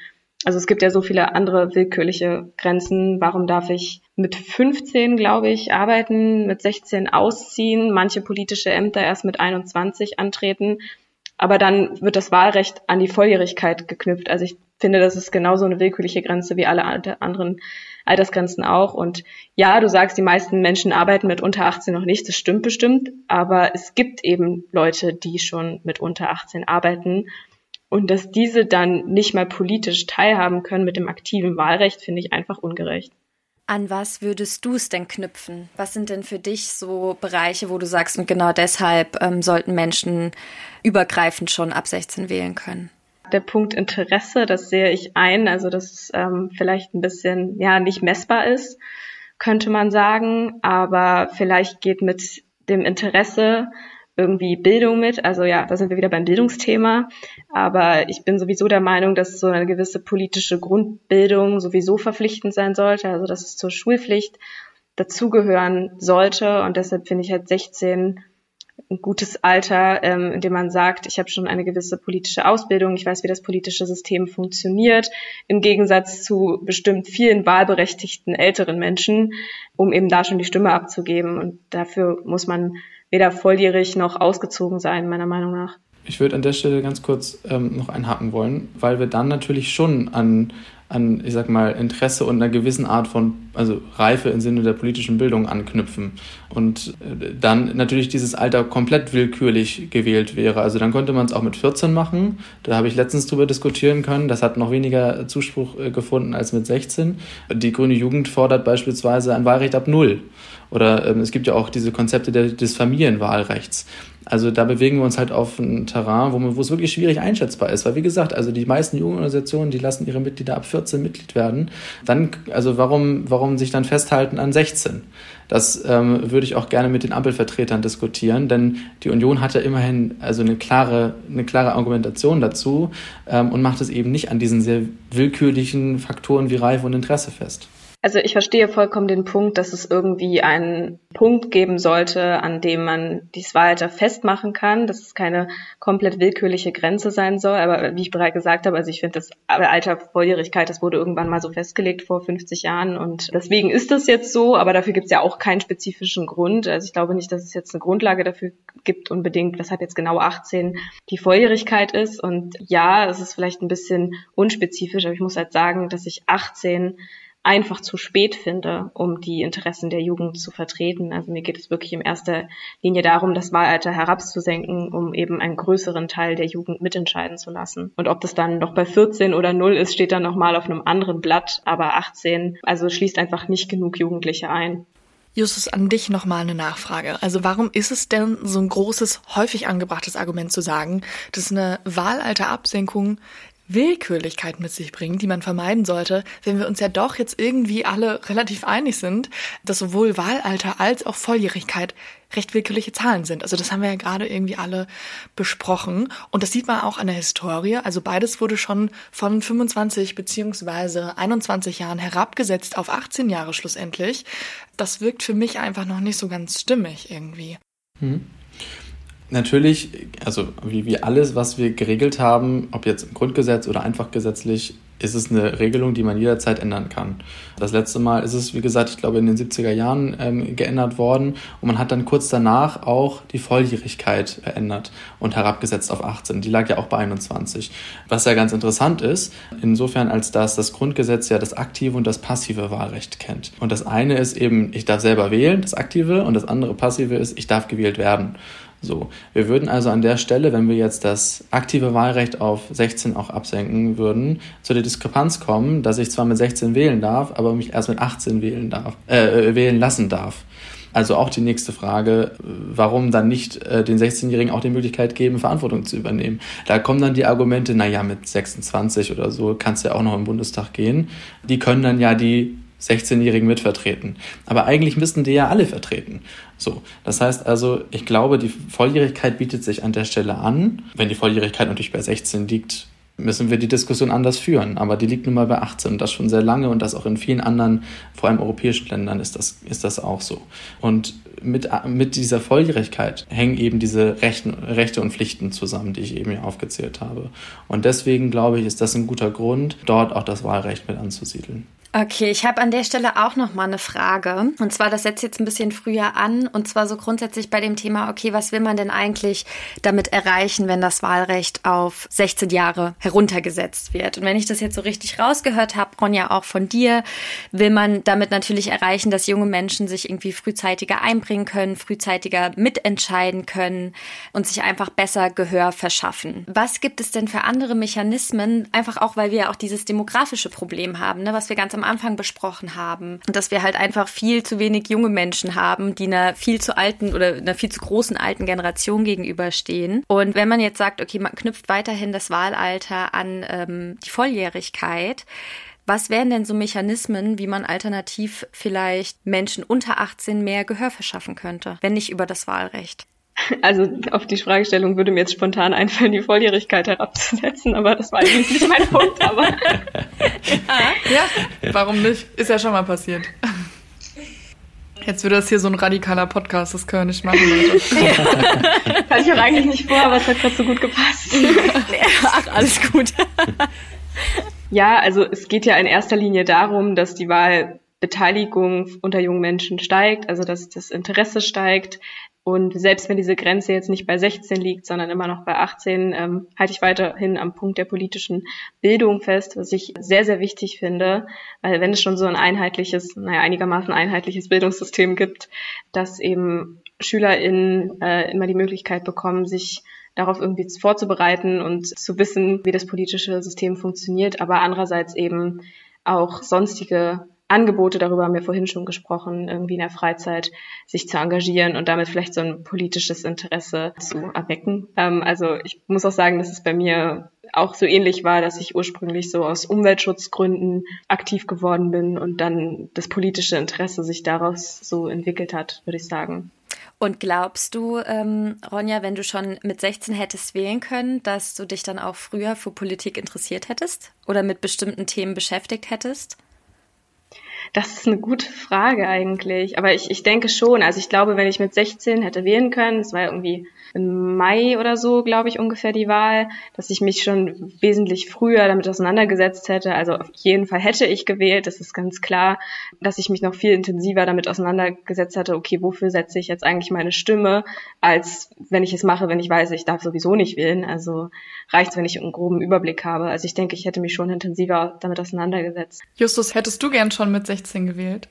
Also es gibt ja so viele andere willkürliche Grenzen. Warum darf ich mit 15, glaube ich, arbeiten, mit 16 ausziehen, manche politische Ämter erst mit 21 antreten? Aber dann wird das Wahlrecht an die Volljährigkeit geknüpft. Also ich finde, das ist genauso eine willkürliche Grenze wie alle anderen Altersgrenzen auch. Und ja, du sagst, die meisten Menschen arbeiten mit unter 18 noch nicht. Das stimmt bestimmt. Aber es gibt eben Leute, die schon mit unter 18 arbeiten. Und dass diese dann nicht mal politisch teilhaben können mit dem aktiven Wahlrecht, finde ich einfach ungerecht. An was würdest du es denn knüpfen? Was sind denn für dich so Bereiche, wo du sagst, und genau deshalb ähm, sollten Menschen übergreifend schon ab 16 wählen können? Der Punkt Interesse, das sehe ich ein, also dass es ähm, vielleicht ein bisschen ja nicht messbar ist, könnte man sagen, aber vielleicht geht mit dem Interesse irgendwie Bildung mit. Also ja, da sind wir wieder beim Bildungsthema. Aber ich bin sowieso der Meinung, dass so eine gewisse politische Grundbildung sowieso verpflichtend sein sollte. Also dass es zur Schulpflicht dazugehören sollte. Und deshalb finde ich halt 16 ein gutes Alter, ähm, in dem man sagt, ich habe schon eine gewisse politische Ausbildung, ich weiß, wie das politische System funktioniert, im Gegensatz zu bestimmt vielen wahlberechtigten älteren Menschen, um eben da schon die Stimme abzugeben. Und dafür muss man weder volljährig noch ausgezogen sein, meiner Meinung nach. Ich würde an der Stelle ganz kurz ähm, noch einhaken wollen, weil wir dann natürlich schon an, an, ich sag mal, Interesse und einer gewissen Art von, also Reife im Sinne der politischen Bildung anknüpfen. Und äh, dann natürlich dieses Alter komplett willkürlich gewählt wäre. Also dann könnte man es auch mit 14 machen. Da habe ich letztens drüber diskutieren können. Das hat noch weniger Zuspruch äh, gefunden als mit 16. Die Grüne Jugend fordert beispielsweise ein Wahlrecht ab Null. Oder ähm, es gibt ja auch diese Konzepte der, des Familienwahlrechts. Also da bewegen wir uns halt auf ein Terrain, wo, man, wo es wirklich schwierig einschätzbar ist. Weil wie gesagt, also die meisten Jugendorganisationen, die lassen ihre Mitglieder ab 14 Mitglied werden. Dann, also warum, warum sich dann festhalten an 16? Das ähm, würde ich auch gerne mit den Ampelvertretern diskutieren, denn die Union hat ja immerhin also eine klare, eine klare Argumentation dazu ähm, und macht es eben nicht an diesen sehr willkürlichen Faktoren wie Reife und Interesse fest. Also ich verstehe vollkommen den Punkt, dass es irgendwie einen Punkt geben sollte, an dem man dieses Wahlalter festmachen kann, dass es keine komplett willkürliche Grenze sein soll. Aber wie ich bereits gesagt habe, also ich finde das Alter Volljährigkeit, das wurde irgendwann mal so festgelegt vor 50 Jahren und deswegen ist das jetzt so, aber dafür gibt es ja auch keinen spezifischen Grund. Also ich glaube nicht, dass es jetzt eine Grundlage dafür gibt unbedingt, weshalb jetzt genau 18 die Volljährigkeit ist. Und ja, es ist vielleicht ein bisschen unspezifisch, aber ich muss halt sagen, dass ich 18 einfach zu spät finde, um die Interessen der Jugend zu vertreten. Also mir geht es wirklich in erster Linie darum, das Wahlalter herabzusenken, um eben einen größeren Teil der Jugend mitentscheiden zu lassen. Und ob das dann noch bei 14 oder 0 ist, steht dann nochmal auf einem anderen Blatt. Aber 18, also schließt einfach nicht genug Jugendliche ein. Justus, an dich nochmal eine Nachfrage. Also warum ist es denn so ein großes, häufig angebrachtes Argument zu sagen, dass eine Wahlalterabsenkung Willkürlichkeit mit sich bringt, die man vermeiden sollte, wenn wir uns ja doch jetzt irgendwie alle relativ einig sind, dass sowohl Wahlalter als auch Volljährigkeit recht willkürliche Zahlen sind. Also das haben wir ja gerade irgendwie alle besprochen. Und das sieht man auch an der Historie. Also beides wurde schon von 25 beziehungsweise 21 Jahren herabgesetzt auf 18 Jahre schlussendlich. Das wirkt für mich einfach noch nicht so ganz stimmig irgendwie. Hm natürlich, also wie, wie alles, was wir geregelt haben, ob jetzt im Grundgesetz oder einfach gesetzlich, ist es eine Regelung, die man jederzeit ändern kann. Das letzte Mal ist es, wie gesagt, ich glaube in den 70er Jahren ähm, geändert worden und man hat dann kurz danach auch die Volljährigkeit verändert und herabgesetzt auf 18. Die lag ja auch bei 21. Was ja ganz interessant ist, insofern als dass das Grundgesetz ja das aktive und das passive Wahlrecht kennt. Und das eine ist eben, ich darf selber wählen, das aktive, und das andere passive ist, ich darf gewählt werden. So, wir würden also an der Stelle, wenn wir jetzt das aktive Wahlrecht auf 16 auch absenken würden, zu der Diskrepanz kommen, dass ich zwar mit 16 wählen darf, aber mich erst mit 18 wählen darf, äh, wählen lassen darf. Also auch die nächste Frage, warum dann nicht äh, den 16-Jährigen auch die Möglichkeit geben, Verantwortung zu übernehmen? Da kommen dann die Argumente, naja, mit 26 oder so kannst du ja auch noch im Bundestag gehen. Die können dann ja die 16-Jährigen mitvertreten. Aber eigentlich müssten die ja alle vertreten. So. Das heißt also, ich glaube, die Volljährigkeit bietet sich an der Stelle an. Wenn die Volljährigkeit natürlich bei 16 liegt, müssen wir die Diskussion anders führen. Aber die liegt nun mal bei 18 und das schon sehr lange und das auch in vielen anderen, vor allem europäischen Ländern ist das, ist das auch so. Und mit, mit dieser Volljährigkeit hängen eben diese Rechten, Rechte und Pflichten zusammen, die ich eben hier aufgezählt habe. Und deswegen glaube ich, ist das ein guter Grund, dort auch das Wahlrecht mit anzusiedeln. Okay, ich habe an der Stelle auch noch mal eine Frage. Und zwar, das setzt jetzt ein bisschen früher an. Und zwar so grundsätzlich bei dem Thema, okay, was will man denn eigentlich damit erreichen, wenn das Wahlrecht auf 16 Jahre heruntergesetzt wird? Und wenn ich das jetzt so richtig rausgehört habe, Ronja, auch von dir, will man damit natürlich erreichen, dass junge Menschen sich irgendwie frühzeitiger einbringen können, frühzeitiger mitentscheiden können und sich einfach besser Gehör verschaffen. Was gibt es denn für andere Mechanismen? Einfach auch, weil wir ja auch dieses demografische Problem haben, ne, was wir ganz am Anfang besprochen haben. Dass wir halt einfach viel zu wenig junge Menschen haben, die einer viel zu alten oder einer viel zu großen alten Generation gegenüberstehen. Und wenn man jetzt sagt, okay, man knüpft weiterhin das Wahlalter an ähm, die Volljährigkeit, was wären denn so Mechanismen, wie man alternativ vielleicht Menschen unter 18 mehr Gehör verschaffen könnte, wenn nicht über das Wahlrecht? Also auf die Fragestellung würde mir jetzt spontan einfallen, die Volljährigkeit herabzusetzen, aber das war eigentlich nicht mein Punkt. Aber (laughs) ja, warum nicht? Ist ja schon mal passiert. Jetzt wird das hier so ein radikaler Podcast, das können wir nicht machen, Leute. (laughs) Hatte ich auch eigentlich nicht vor, aber es hat gerade so gut gepasst. (laughs) Ach, alles gut. Ja, also es geht ja in erster Linie darum, dass die Wahlbeteiligung unter jungen Menschen steigt, also dass das Interesse steigt, und selbst wenn diese Grenze jetzt nicht bei 16 liegt, sondern immer noch bei 18, ähm, halte ich weiterhin am Punkt der politischen Bildung fest, was ich sehr, sehr wichtig finde, weil wenn es schon so ein einheitliches, naja, einigermaßen einheitliches Bildungssystem gibt, dass eben SchülerInnen äh, immer die Möglichkeit bekommen, sich darauf irgendwie vorzubereiten und zu wissen, wie das politische System funktioniert, aber andererseits eben auch sonstige Angebote, darüber haben wir vorhin schon gesprochen, irgendwie in der Freizeit sich zu engagieren und damit vielleicht so ein politisches Interesse zu erwecken. Ähm, also ich muss auch sagen, dass es bei mir auch so ähnlich war, dass ich ursprünglich so aus Umweltschutzgründen aktiv geworden bin und dann das politische Interesse sich daraus so entwickelt hat, würde ich sagen. Und glaubst du, ähm, Ronja, wenn du schon mit 16 hättest wählen können, dass du dich dann auch früher für Politik interessiert hättest oder mit bestimmten Themen beschäftigt hättest? Das ist eine gute Frage eigentlich. Aber ich, ich denke schon. Also ich glaube, wenn ich mit 16 hätte wählen können, es war irgendwie im Mai oder so, glaube ich, ungefähr die Wahl, dass ich mich schon wesentlich früher damit auseinandergesetzt hätte. Also auf jeden Fall hätte ich gewählt, das ist ganz klar, dass ich mich noch viel intensiver damit auseinandergesetzt hatte, okay, wofür setze ich jetzt eigentlich meine Stimme, als wenn ich es mache, wenn ich weiß, ich darf sowieso nicht wählen. Also reicht es, wenn ich einen groben Überblick habe. Also ich denke, ich hätte mich schon intensiver damit auseinandergesetzt. Justus, hättest du gern schon mit 16 gewählt?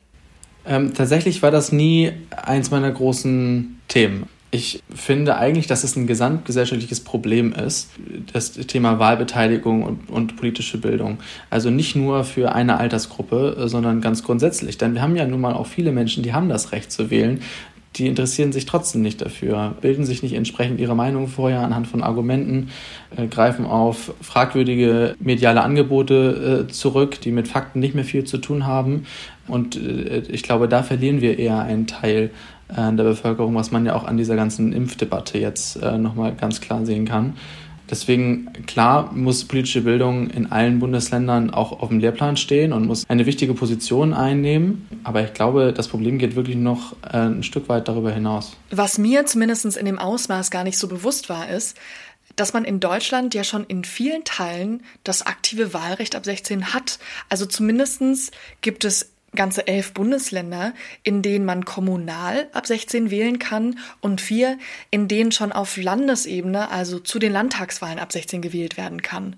Ähm, tatsächlich war das nie eins meiner großen Themen. Ich finde eigentlich, dass es ein gesamtgesellschaftliches Problem ist, das Thema Wahlbeteiligung und, und, politische Bildung. Also nicht nur für eine Altersgruppe, sondern ganz grundsätzlich. Denn wir haben ja nun mal auch viele Menschen, die haben das Recht zu wählen, die interessieren sich trotzdem nicht dafür, bilden sich nicht entsprechend ihre Meinung vorher anhand von Argumenten, äh, greifen auf fragwürdige mediale Angebote äh, zurück, die mit Fakten nicht mehr viel zu tun haben. Und äh, ich glaube, da verlieren wir eher einen Teil der Bevölkerung, was man ja auch an dieser ganzen Impfdebatte jetzt äh, nochmal ganz klar sehen kann. Deswegen, klar, muss politische Bildung in allen Bundesländern auch auf dem Lehrplan stehen und muss eine wichtige Position einnehmen. Aber ich glaube, das Problem geht wirklich noch äh, ein Stück weit darüber hinaus. Was mir zumindest in dem Ausmaß gar nicht so bewusst war, ist, dass man in Deutschland ja schon in vielen Teilen das aktive Wahlrecht ab 16 hat. Also zumindestens gibt es ganze elf Bundesländer, in denen man kommunal ab 16 wählen kann und vier, in denen schon auf Landesebene, also zu den Landtagswahlen ab 16 gewählt werden kann.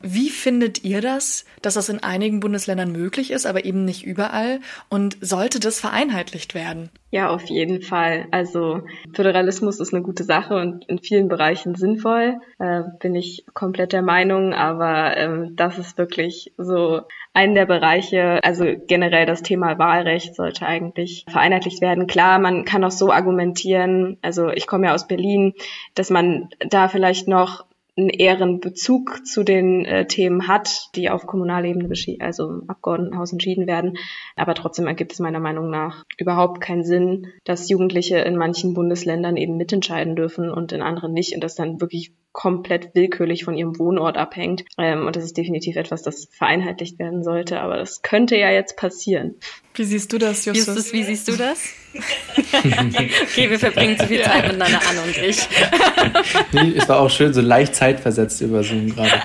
Wie findet ihr das, dass das in einigen Bundesländern möglich ist, aber eben nicht überall? Und sollte das vereinheitlicht werden? Ja, auf jeden Fall. Also Föderalismus ist eine gute Sache und in vielen Bereichen sinnvoll, äh, bin ich komplett der Meinung. Aber ähm, das ist wirklich so ein der Bereiche, also generell das Thema Wahlrecht sollte eigentlich vereinheitlicht werden. Klar, man kann auch so argumentieren, also ich komme ja aus Berlin, dass man da vielleicht noch einen ehren Bezug zu den äh, Themen hat, die auf Kommunalebene, also im Abgeordnetenhaus entschieden werden. Aber trotzdem ergibt es meiner Meinung nach überhaupt keinen Sinn, dass Jugendliche in manchen Bundesländern eben mitentscheiden dürfen und in anderen nicht und das dann wirklich komplett willkürlich von ihrem Wohnort abhängt. Ähm, und das ist definitiv etwas, das vereinheitlicht werden sollte. Aber das könnte ja jetzt passieren. Wie siehst du das, Justus? Justus, wie siehst du das? (laughs) okay, wir verbringen zu viel Zeit ja. miteinander an und ich. (laughs) nee, es war auch schön, so leicht zeitversetzt über Zoom gerade.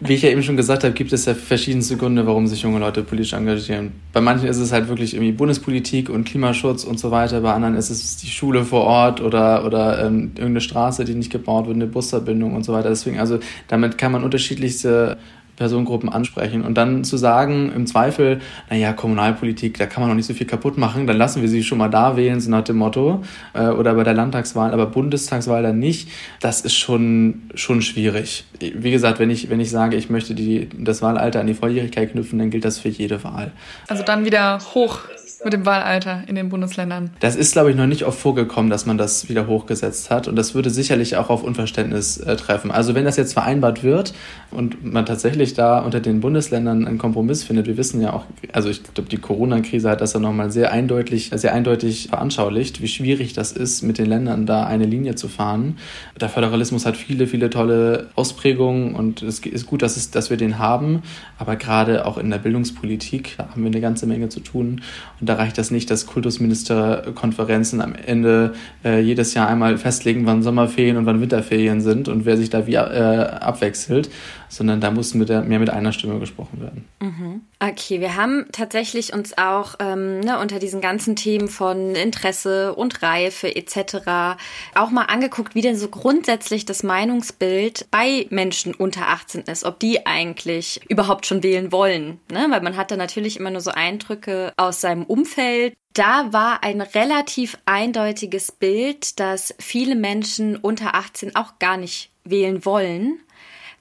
Wie ich ja eben schon gesagt habe, gibt es ja verschiedenste Gründe, warum sich junge Leute politisch engagieren. Bei manchen ist es halt wirklich irgendwie Bundespolitik und Klimaschutz und so weiter. Bei anderen ist es die Schule vor Ort oder, oder ähm, irgendeine Straße, die nicht gebaut wird, eine Busverbindung und so weiter. Deswegen, also damit kann man unterschiedlichste Personengruppen ansprechen. Und dann zu sagen, im Zweifel, naja, Kommunalpolitik, da kann man noch nicht so viel kaputt machen, dann lassen wir sie schon mal da wählen, so nach dem Motto, äh, oder bei der Landtagswahl, aber Bundestagswahl dann nicht, das ist schon, schon schwierig. Wie gesagt, wenn ich, wenn ich sage, ich möchte die, das Wahlalter an die Volljährigkeit knüpfen, dann gilt das für jede Wahl. Also dann wieder hoch mit dem Wahlalter in den Bundesländern. Das ist, glaube ich, noch nicht oft vorgekommen, dass man das wieder hochgesetzt hat. Und das würde sicherlich auch auf Unverständnis äh, treffen. Also wenn das jetzt vereinbart wird und man tatsächlich da unter den Bundesländern einen Kompromiss findet, wir wissen ja auch, also ich glaube, die Corona-Krise hat das ja nochmal sehr eindeutig, sehr eindeutig veranschaulicht, wie schwierig das ist, mit den Ländern da eine Linie zu fahren. Der Föderalismus hat viele, viele tolle Ausprägungen und es ist gut, dass, es, dass wir den haben. Aber gerade auch in der Bildungspolitik haben wir eine ganze Menge zu tun. Und da reicht das nicht, dass Kultusministerkonferenzen am Ende äh, jedes Jahr einmal festlegen, wann Sommerferien und wann Winterferien sind und wer sich da wie äh, abwechselt, sondern da muss mit der, mehr mit einer Stimme gesprochen werden. Mhm. Okay, wir haben tatsächlich uns auch ähm, ne, unter diesen ganzen Themen von Interesse und Reife etc. auch mal angeguckt, wie denn so grundsätzlich das Meinungsbild bei Menschen unter 18 ist, ob die eigentlich überhaupt schon wählen wollen. Ne? Weil man hat da natürlich immer nur so Eindrücke aus seinem Umfeld. Da war ein relativ eindeutiges Bild, dass viele Menschen unter 18 auch gar nicht wählen wollen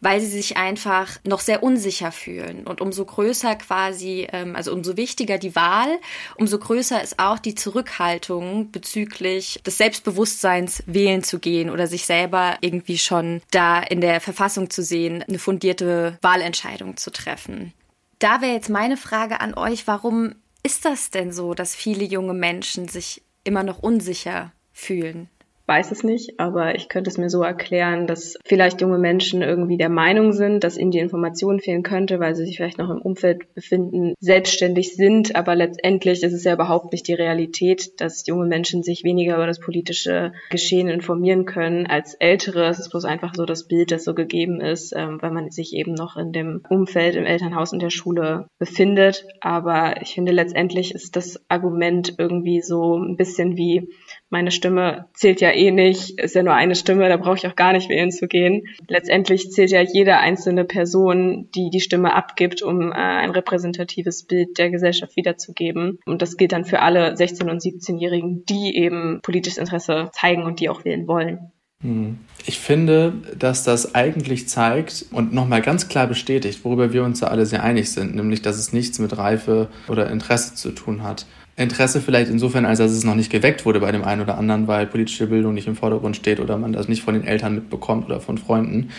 weil sie sich einfach noch sehr unsicher fühlen. Und umso größer quasi, ähm, also umso wichtiger die Wahl, umso größer ist auch die Zurückhaltung bezüglich des Selbstbewusstseins, wählen zu gehen oder sich selber irgendwie schon da in der Verfassung zu sehen, eine fundierte Wahlentscheidung zu treffen. Da wäre jetzt meine Frage an euch, warum ist das denn so, dass viele junge Menschen sich immer noch unsicher fühlen? Weiß es nicht, aber ich könnte es mir so erklären, dass vielleicht junge Menschen irgendwie der Meinung sind, dass ihnen die Informationen fehlen könnte, weil sie sich vielleicht noch im Umfeld befinden, selbstständig sind, aber letztendlich ist es ja überhaupt nicht die Realität, dass junge Menschen sich weniger über das politische Geschehen informieren können als ältere. Es ist bloß einfach so das Bild, das so gegeben ist, ähm, weil man sich eben noch in dem Umfeld, im Elternhaus und der Schule befindet. Aber ich finde, letztendlich ist das Argument irgendwie so ein bisschen wie, meine Stimme zählt ja eh nicht, ist ja nur eine Stimme, da brauche ich auch gar nicht wählen zu gehen. Letztendlich zählt ja jede einzelne Person, die die Stimme abgibt, um äh, ein repräsentatives Bild der Gesellschaft wiederzugeben. Und das gilt dann für alle 16- und 17-Jährigen, die eben politisches Interesse zeigen und die auch wählen wollen. Hm. Ich finde, dass das eigentlich zeigt und nochmal ganz klar bestätigt, worüber wir uns ja alle sehr einig sind, nämlich, dass es nichts mit Reife oder Interesse zu tun hat. Interesse vielleicht insofern, als dass es noch nicht geweckt wurde bei dem einen oder anderen, weil politische Bildung nicht im Vordergrund steht oder man das nicht von den Eltern mitbekommt oder von Freunden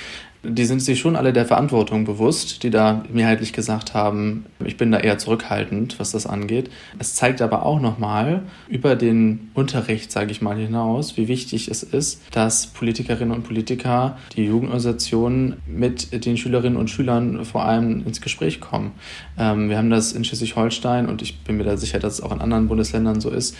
die sind sich schon alle der Verantwortung bewusst, die da mehrheitlich gesagt haben, ich bin da eher zurückhaltend, was das angeht. Es zeigt aber auch nochmal über den Unterricht, sage ich mal, hinaus, wie wichtig es ist, dass Politikerinnen und Politiker, die Jugendorganisationen mit den Schülerinnen und Schülern vor allem ins Gespräch kommen. Ähm, wir haben das in Schleswig-Holstein und ich bin mir da sicher, dass es auch in anderen Bundesländern so ist,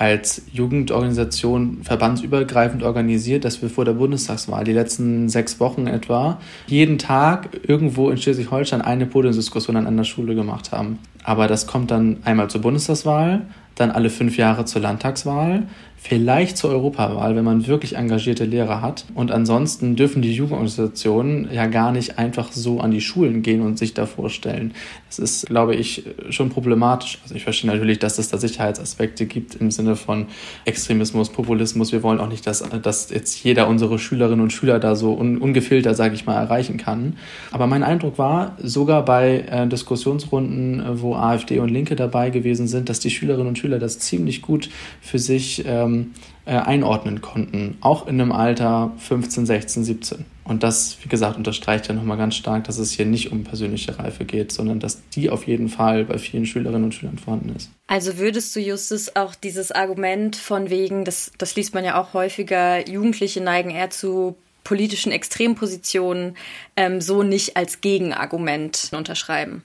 als Jugendorganisation verbandsübergreifend organisiert, dass wir vor der Bundestagswahl, die letzten sechs Wochen etwa, jeden Tag irgendwo in Schleswig-Holstein eine Podiumsdiskussion an einer Schule gemacht haben. Aber das kommt dann einmal zur Bundestagswahl, dann alle fünf Jahre zur Landtagswahl, vielleicht zur Europawahl, wenn man wirklich engagierte Lehrer hat. Und ansonsten dürfen die Jugendorganisationen ja gar nicht einfach so an die Schulen gehen und sich da vorstellen. Das ist, glaube ich, schon problematisch. Also ich verstehe natürlich, dass es da Sicherheitsaspekte gibt im Sinne von Extremismus, Populismus. Wir wollen auch nicht, dass, dass jetzt jeder unsere Schülerinnen und Schüler da so un, ungefiltert, sage ich mal, erreichen kann. Aber mein Eindruck war, sogar bei äh, Diskussionsrunden, wo AfD und Linke dabei gewesen sind, dass die Schülerinnen und Schüler das ziemlich gut für sich ähm, äh, einordnen konnten, auch in einem Alter 15, 16, 17. Und das, wie gesagt, unterstreicht ja nochmal ganz stark, dass es hier nicht um persönliche Reife geht, sondern dass die auf jeden Fall bei vielen Schülerinnen und Schülern vorhanden ist. Also würdest du, Justus, auch dieses Argument von wegen, das, das liest man ja auch häufiger, Jugendliche neigen eher zu politischen Extrempositionen, ähm, so nicht als Gegenargument unterschreiben?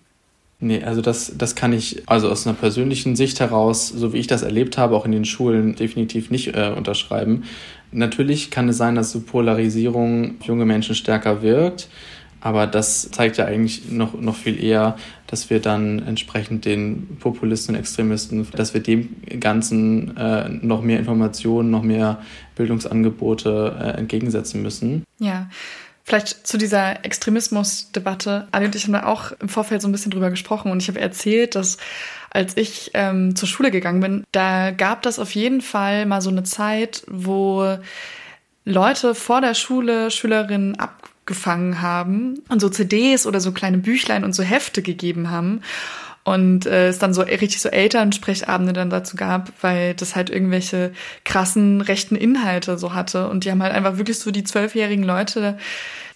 Nee, also das, das kann ich also aus einer persönlichen Sicht heraus, so wie ich das erlebt habe, auch in den Schulen definitiv nicht äh, unterschreiben. Natürlich kann es sein, dass so Polarisierung auf junge Menschen stärker wirkt, aber das zeigt ja eigentlich noch, noch viel eher, dass wir dann entsprechend den Populisten und Extremisten, dass wir dem Ganzen äh, noch mehr Informationen, noch mehr Bildungsangebote äh, entgegensetzen müssen. Ja. Vielleicht zu dieser Extremismusdebatte. Ali und ich haben da auch im Vorfeld so ein bisschen drüber gesprochen und ich habe erzählt, dass als ich ähm, zur Schule gegangen bin, da gab das auf jeden Fall mal so eine Zeit, wo Leute vor der Schule Schülerinnen abgefangen haben und so CDs oder so kleine Büchlein und so Hefte gegeben haben und äh, es dann so richtig so Elternsprechabende dann dazu gab, weil das halt irgendwelche krassen rechten Inhalte so hatte. Und die haben halt einfach wirklich so die zwölfjährigen Leute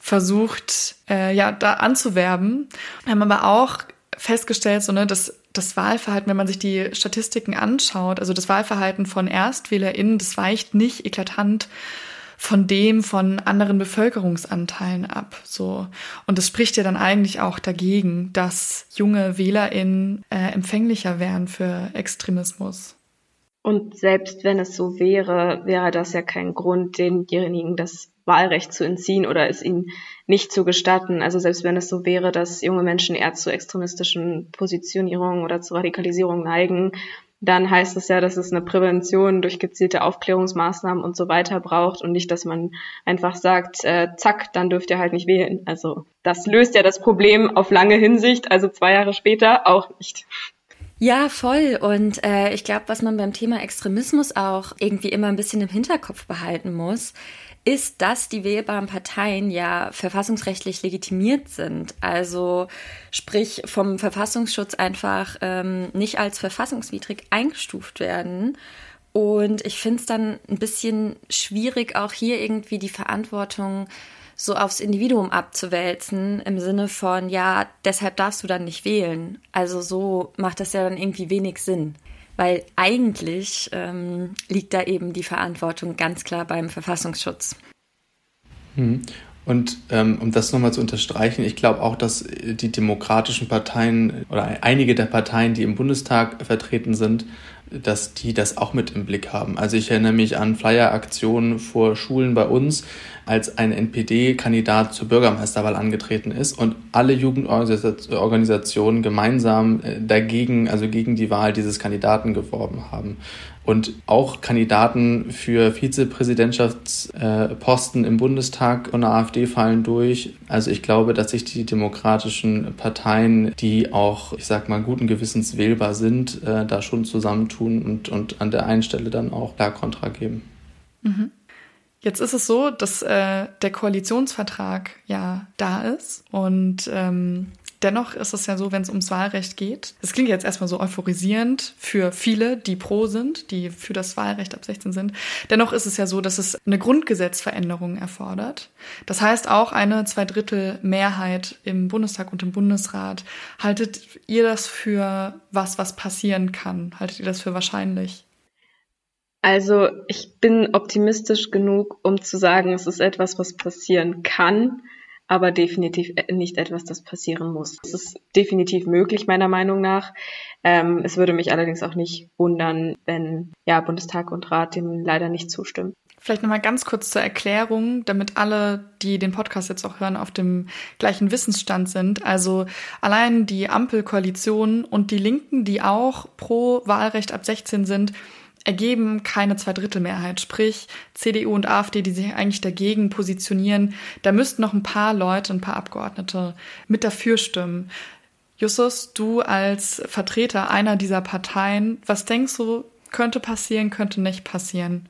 versucht, äh, ja, da anzuwerben, haben aber auch festgestellt, so, ne, dass das Wahlverhalten, wenn man sich die Statistiken anschaut, also das Wahlverhalten von ErstwählerInnen, das weicht nicht eklatant von dem von anderen Bevölkerungsanteilen ab. So. Und das spricht ja dann eigentlich auch dagegen, dass junge WählerInnen äh, empfänglicher wären für Extremismus. Und selbst wenn es so wäre, wäre das ja kein Grund, denjenigen das Wahlrecht zu entziehen oder es ihnen nicht zu gestatten. Also selbst wenn es so wäre, dass junge Menschen eher zu extremistischen Positionierungen oder zu Radikalisierung neigen, dann heißt es ja, dass es eine Prävention durch gezielte Aufklärungsmaßnahmen und so weiter braucht und nicht, dass man einfach sagt, äh, zack, dann dürft ihr halt nicht wählen. Also das löst ja das Problem auf lange Hinsicht, also zwei Jahre später auch nicht. Ja, voll. Und äh, ich glaube, was man beim Thema Extremismus auch irgendwie immer ein bisschen im Hinterkopf behalten muss, ist, dass die wählbaren Parteien ja verfassungsrechtlich legitimiert sind. Also sprich vom Verfassungsschutz einfach ähm, nicht als verfassungswidrig eingestuft werden. Und ich finde es dann ein bisschen schwierig, auch hier irgendwie die Verantwortung so aufs Individuum abzuwälzen, im Sinne von, ja, deshalb darfst du dann nicht wählen. Also so macht das ja dann irgendwie wenig Sinn weil eigentlich ähm, liegt da eben die Verantwortung ganz klar beim Verfassungsschutz. Hm. Und ähm, um das nochmal zu unterstreichen, ich glaube auch, dass die demokratischen Parteien oder einige der Parteien, die im Bundestag vertreten sind, dass die das auch mit im Blick haben. Also ich erinnere mich an Flyer-Aktionen vor Schulen bei uns, als ein NPD-Kandidat zur Bürgermeisterwahl angetreten ist und alle Jugendorganisationen gemeinsam äh, dagegen, also gegen die Wahl dieses Kandidaten geworben haben. Und auch Kandidaten für Vizepräsidentschaftsposten im Bundestag und der AfD fallen durch. Also ich glaube, dass sich die demokratischen Parteien, die auch, ich sag mal, guten Gewissens wählbar sind, äh, da schon zusammentun und, und an der einen Stelle dann auch klar Kontra geben. Mhm. Jetzt ist es so, dass äh, der Koalitionsvertrag ja da ist und ähm, dennoch ist es ja so, wenn es ums Wahlrecht geht. Das klingt jetzt erstmal so euphorisierend für viele, die pro sind, die für das Wahlrecht ab 16 sind. Dennoch ist es ja so, dass es eine Grundgesetzveränderung erfordert. Das heißt auch eine Zweidrittel Mehrheit im Bundestag und im Bundesrat. Haltet ihr das für was, was passieren kann? Haltet ihr das für wahrscheinlich? Also ich bin optimistisch genug, um zu sagen, es ist etwas, was passieren kann. aber definitiv äh, nicht etwas, das passieren muss. Es ist definitiv möglich, meiner Meinung nach. Ähm, es würde mich allerdings auch nicht wundern, wenn ja Bundestag und Rat dem leider nicht zustimmen. Vielleicht nochmal ganz kurz zur Erklärung, damit alle, die den Podcast jetzt auch hören, auf dem gleichen Wissensstand sind. Also allein die Ampelkoalition und die Linken, die auch pro Wahlrecht ab 16 sind, ergeben keine Zweidrittelmehrheit. Sprich, CDU und AfD, die sich eigentlich dagegen positionieren, da müssten noch ein paar Leute, ein paar Abgeordnete mit dafür stimmen. Justus, du als Vertreter einer dieser Parteien, was denkst du, könnte passieren, könnte nicht passieren?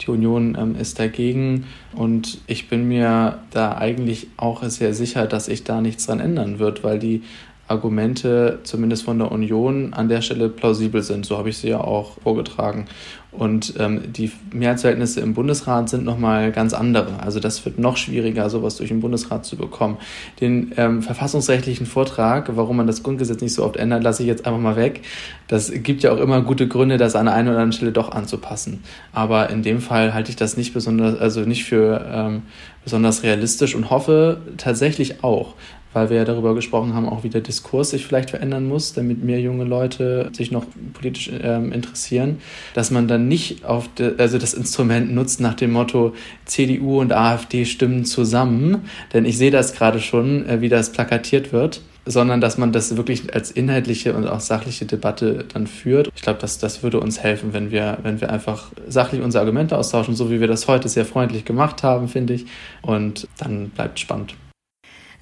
Die Union ähm, ist dagegen und ich bin mir da eigentlich auch sehr sicher, dass sich da nichts dran ändern wird, weil die Argumente, zumindest von der Union, an der Stelle plausibel sind. So habe ich sie ja auch vorgetragen. Und ähm, die Mehrheitsverhältnisse im Bundesrat sind nochmal ganz andere. Also das wird noch schwieriger, sowas durch den Bundesrat zu bekommen. Den ähm, verfassungsrechtlichen Vortrag, warum man das Grundgesetz nicht so oft ändert, lasse ich jetzt einfach mal weg. Das gibt ja auch immer gute Gründe, das an einer oder anderen Stelle doch anzupassen. Aber in dem Fall halte ich das nicht besonders, also nicht für ähm, besonders realistisch und hoffe tatsächlich auch, weil wir ja darüber gesprochen haben, auch wie der Diskurs sich vielleicht verändern muss, damit mehr junge Leute sich noch politisch ähm, interessieren, dass man dann nicht auf de, also das Instrument nutzt nach dem Motto CDU und AfD stimmen zusammen, denn ich sehe das gerade schon, äh, wie das plakatiert wird sondern dass man das wirklich als inhaltliche und auch sachliche Debatte dann führt. Ich glaube, dass das würde uns helfen, wenn wir, wenn wir einfach sachlich unsere Argumente austauschen, so wie wir das heute sehr freundlich gemacht haben, finde ich. Und dann bleibt spannend.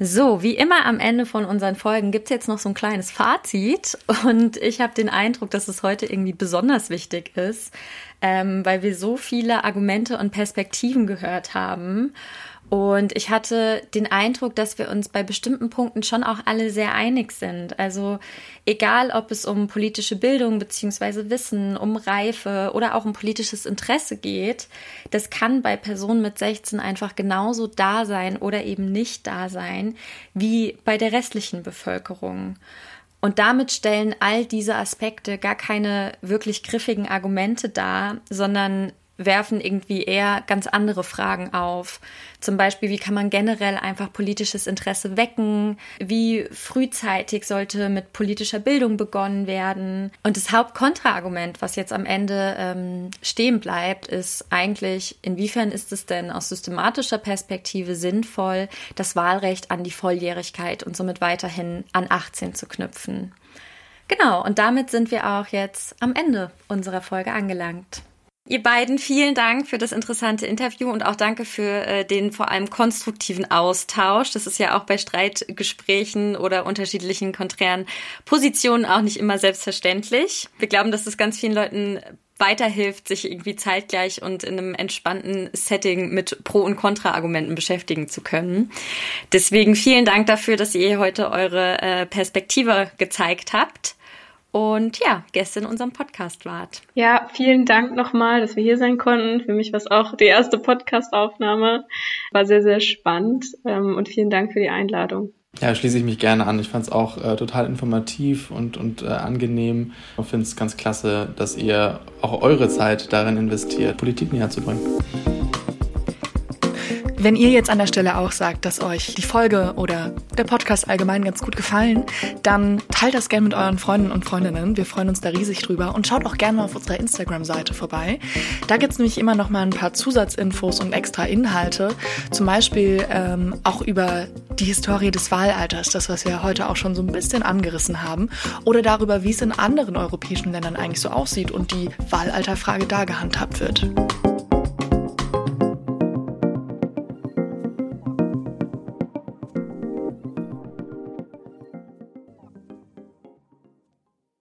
So, wie immer am Ende von unseren Folgen gibt's jetzt noch so ein kleines Fazit. Und ich habe den Eindruck, dass es heute irgendwie besonders wichtig ist, ähm, weil wir so viele Argumente und Perspektiven gehört haben. Und ich hatte den Eindruck, dass wir uns bei bestimmten Punkten schon auch alle sehr einig sind. Also egal, ob es um politische Bildung beziehungsweise Wissen, um Reife oder auch um politisches Interesse geht, das kann bei Personen mit 16 einfach genauso da sein oder eben nicht da sein wie bei der restlichen Bevölkerung. Und damit stellen all diese Aspekte gar keine wirklich griffigen Argumente dar, sondern werfen irgendwie eher ganz andere Fragen auf. Zum Beispiel, wie kann man generell einfach politisches Interesse wecken? Wie frühzeitig sollte mit politischer Bildung begonnen werden? Und das Hauptkontraargument, was jetzt am Ende ähm, stehen bleibt, ist eigentlich, inwiefern ist es denn aus systematischer Perspektive sinnvoll, das Wahlrecht an die Volljährigkeit und somit weiterhin an 18 zu knüpfen? Genau, und damit sind wir auch jetzt am Ende unserer Folge angelangt. Ihr beiden, vielen Dank für das interessante Interview und auch danke für äh, den vor allem konstruktiven Austausch. Das ist ja auch bei Streitgesprächen oder unterschiedlichen konträren Positionen auch nicht immer selbstverständlich. Wir glauben, dass es ganz vielen Leuten weiterhilft, sich irgendwie zeitgleich und in einem entspannten Setting mit Pro- und Kontra-Argumenten beschäftigen zu können. Deswegen vielen Dank dafür, dass ihr heute eure äh, Perspektive gezeigt habt und ja, Gäste in unserem Podcast wart. Ja, vielen Dank nochmal, dass wir hier sein konnten. Für mich war es auch die erste Podcast-Aufnahme. War sehr, sehr spannend ähm, und vielen Dank für die Einladung. Ja, schließe ich mich gerne an. Ich fand es auch äh, total informativ und, und äh, angenehm. Ich finde es ganz klasse, dass ihr auch eure Zeit darin investiert, Politik näher zu bringen. Wenn ihr jetzt an der Stelle auch sagt, dass euch die Folge oder der Podcast allgemein ganz gut gefallen, dann teilt das gerne mit euren Freunden und Freundinnen. Wir freuen uns da riesig drüber und schaut auch gerne mal auf unserer Instagram-Seite vorbei. Da gibt es nämlich immer noch mal ein paar Zusatzinfos und extra Inhalte. Zum Beispiel ähm, auch über die Historie des Wahlalters, das, was wir heute auch schon so ein bisschen angerissen haben, oder darüber, wie es in anderen europäischen Ländern eigentlich so aussieht und die Wahlalterfrage da gehandhabt wird.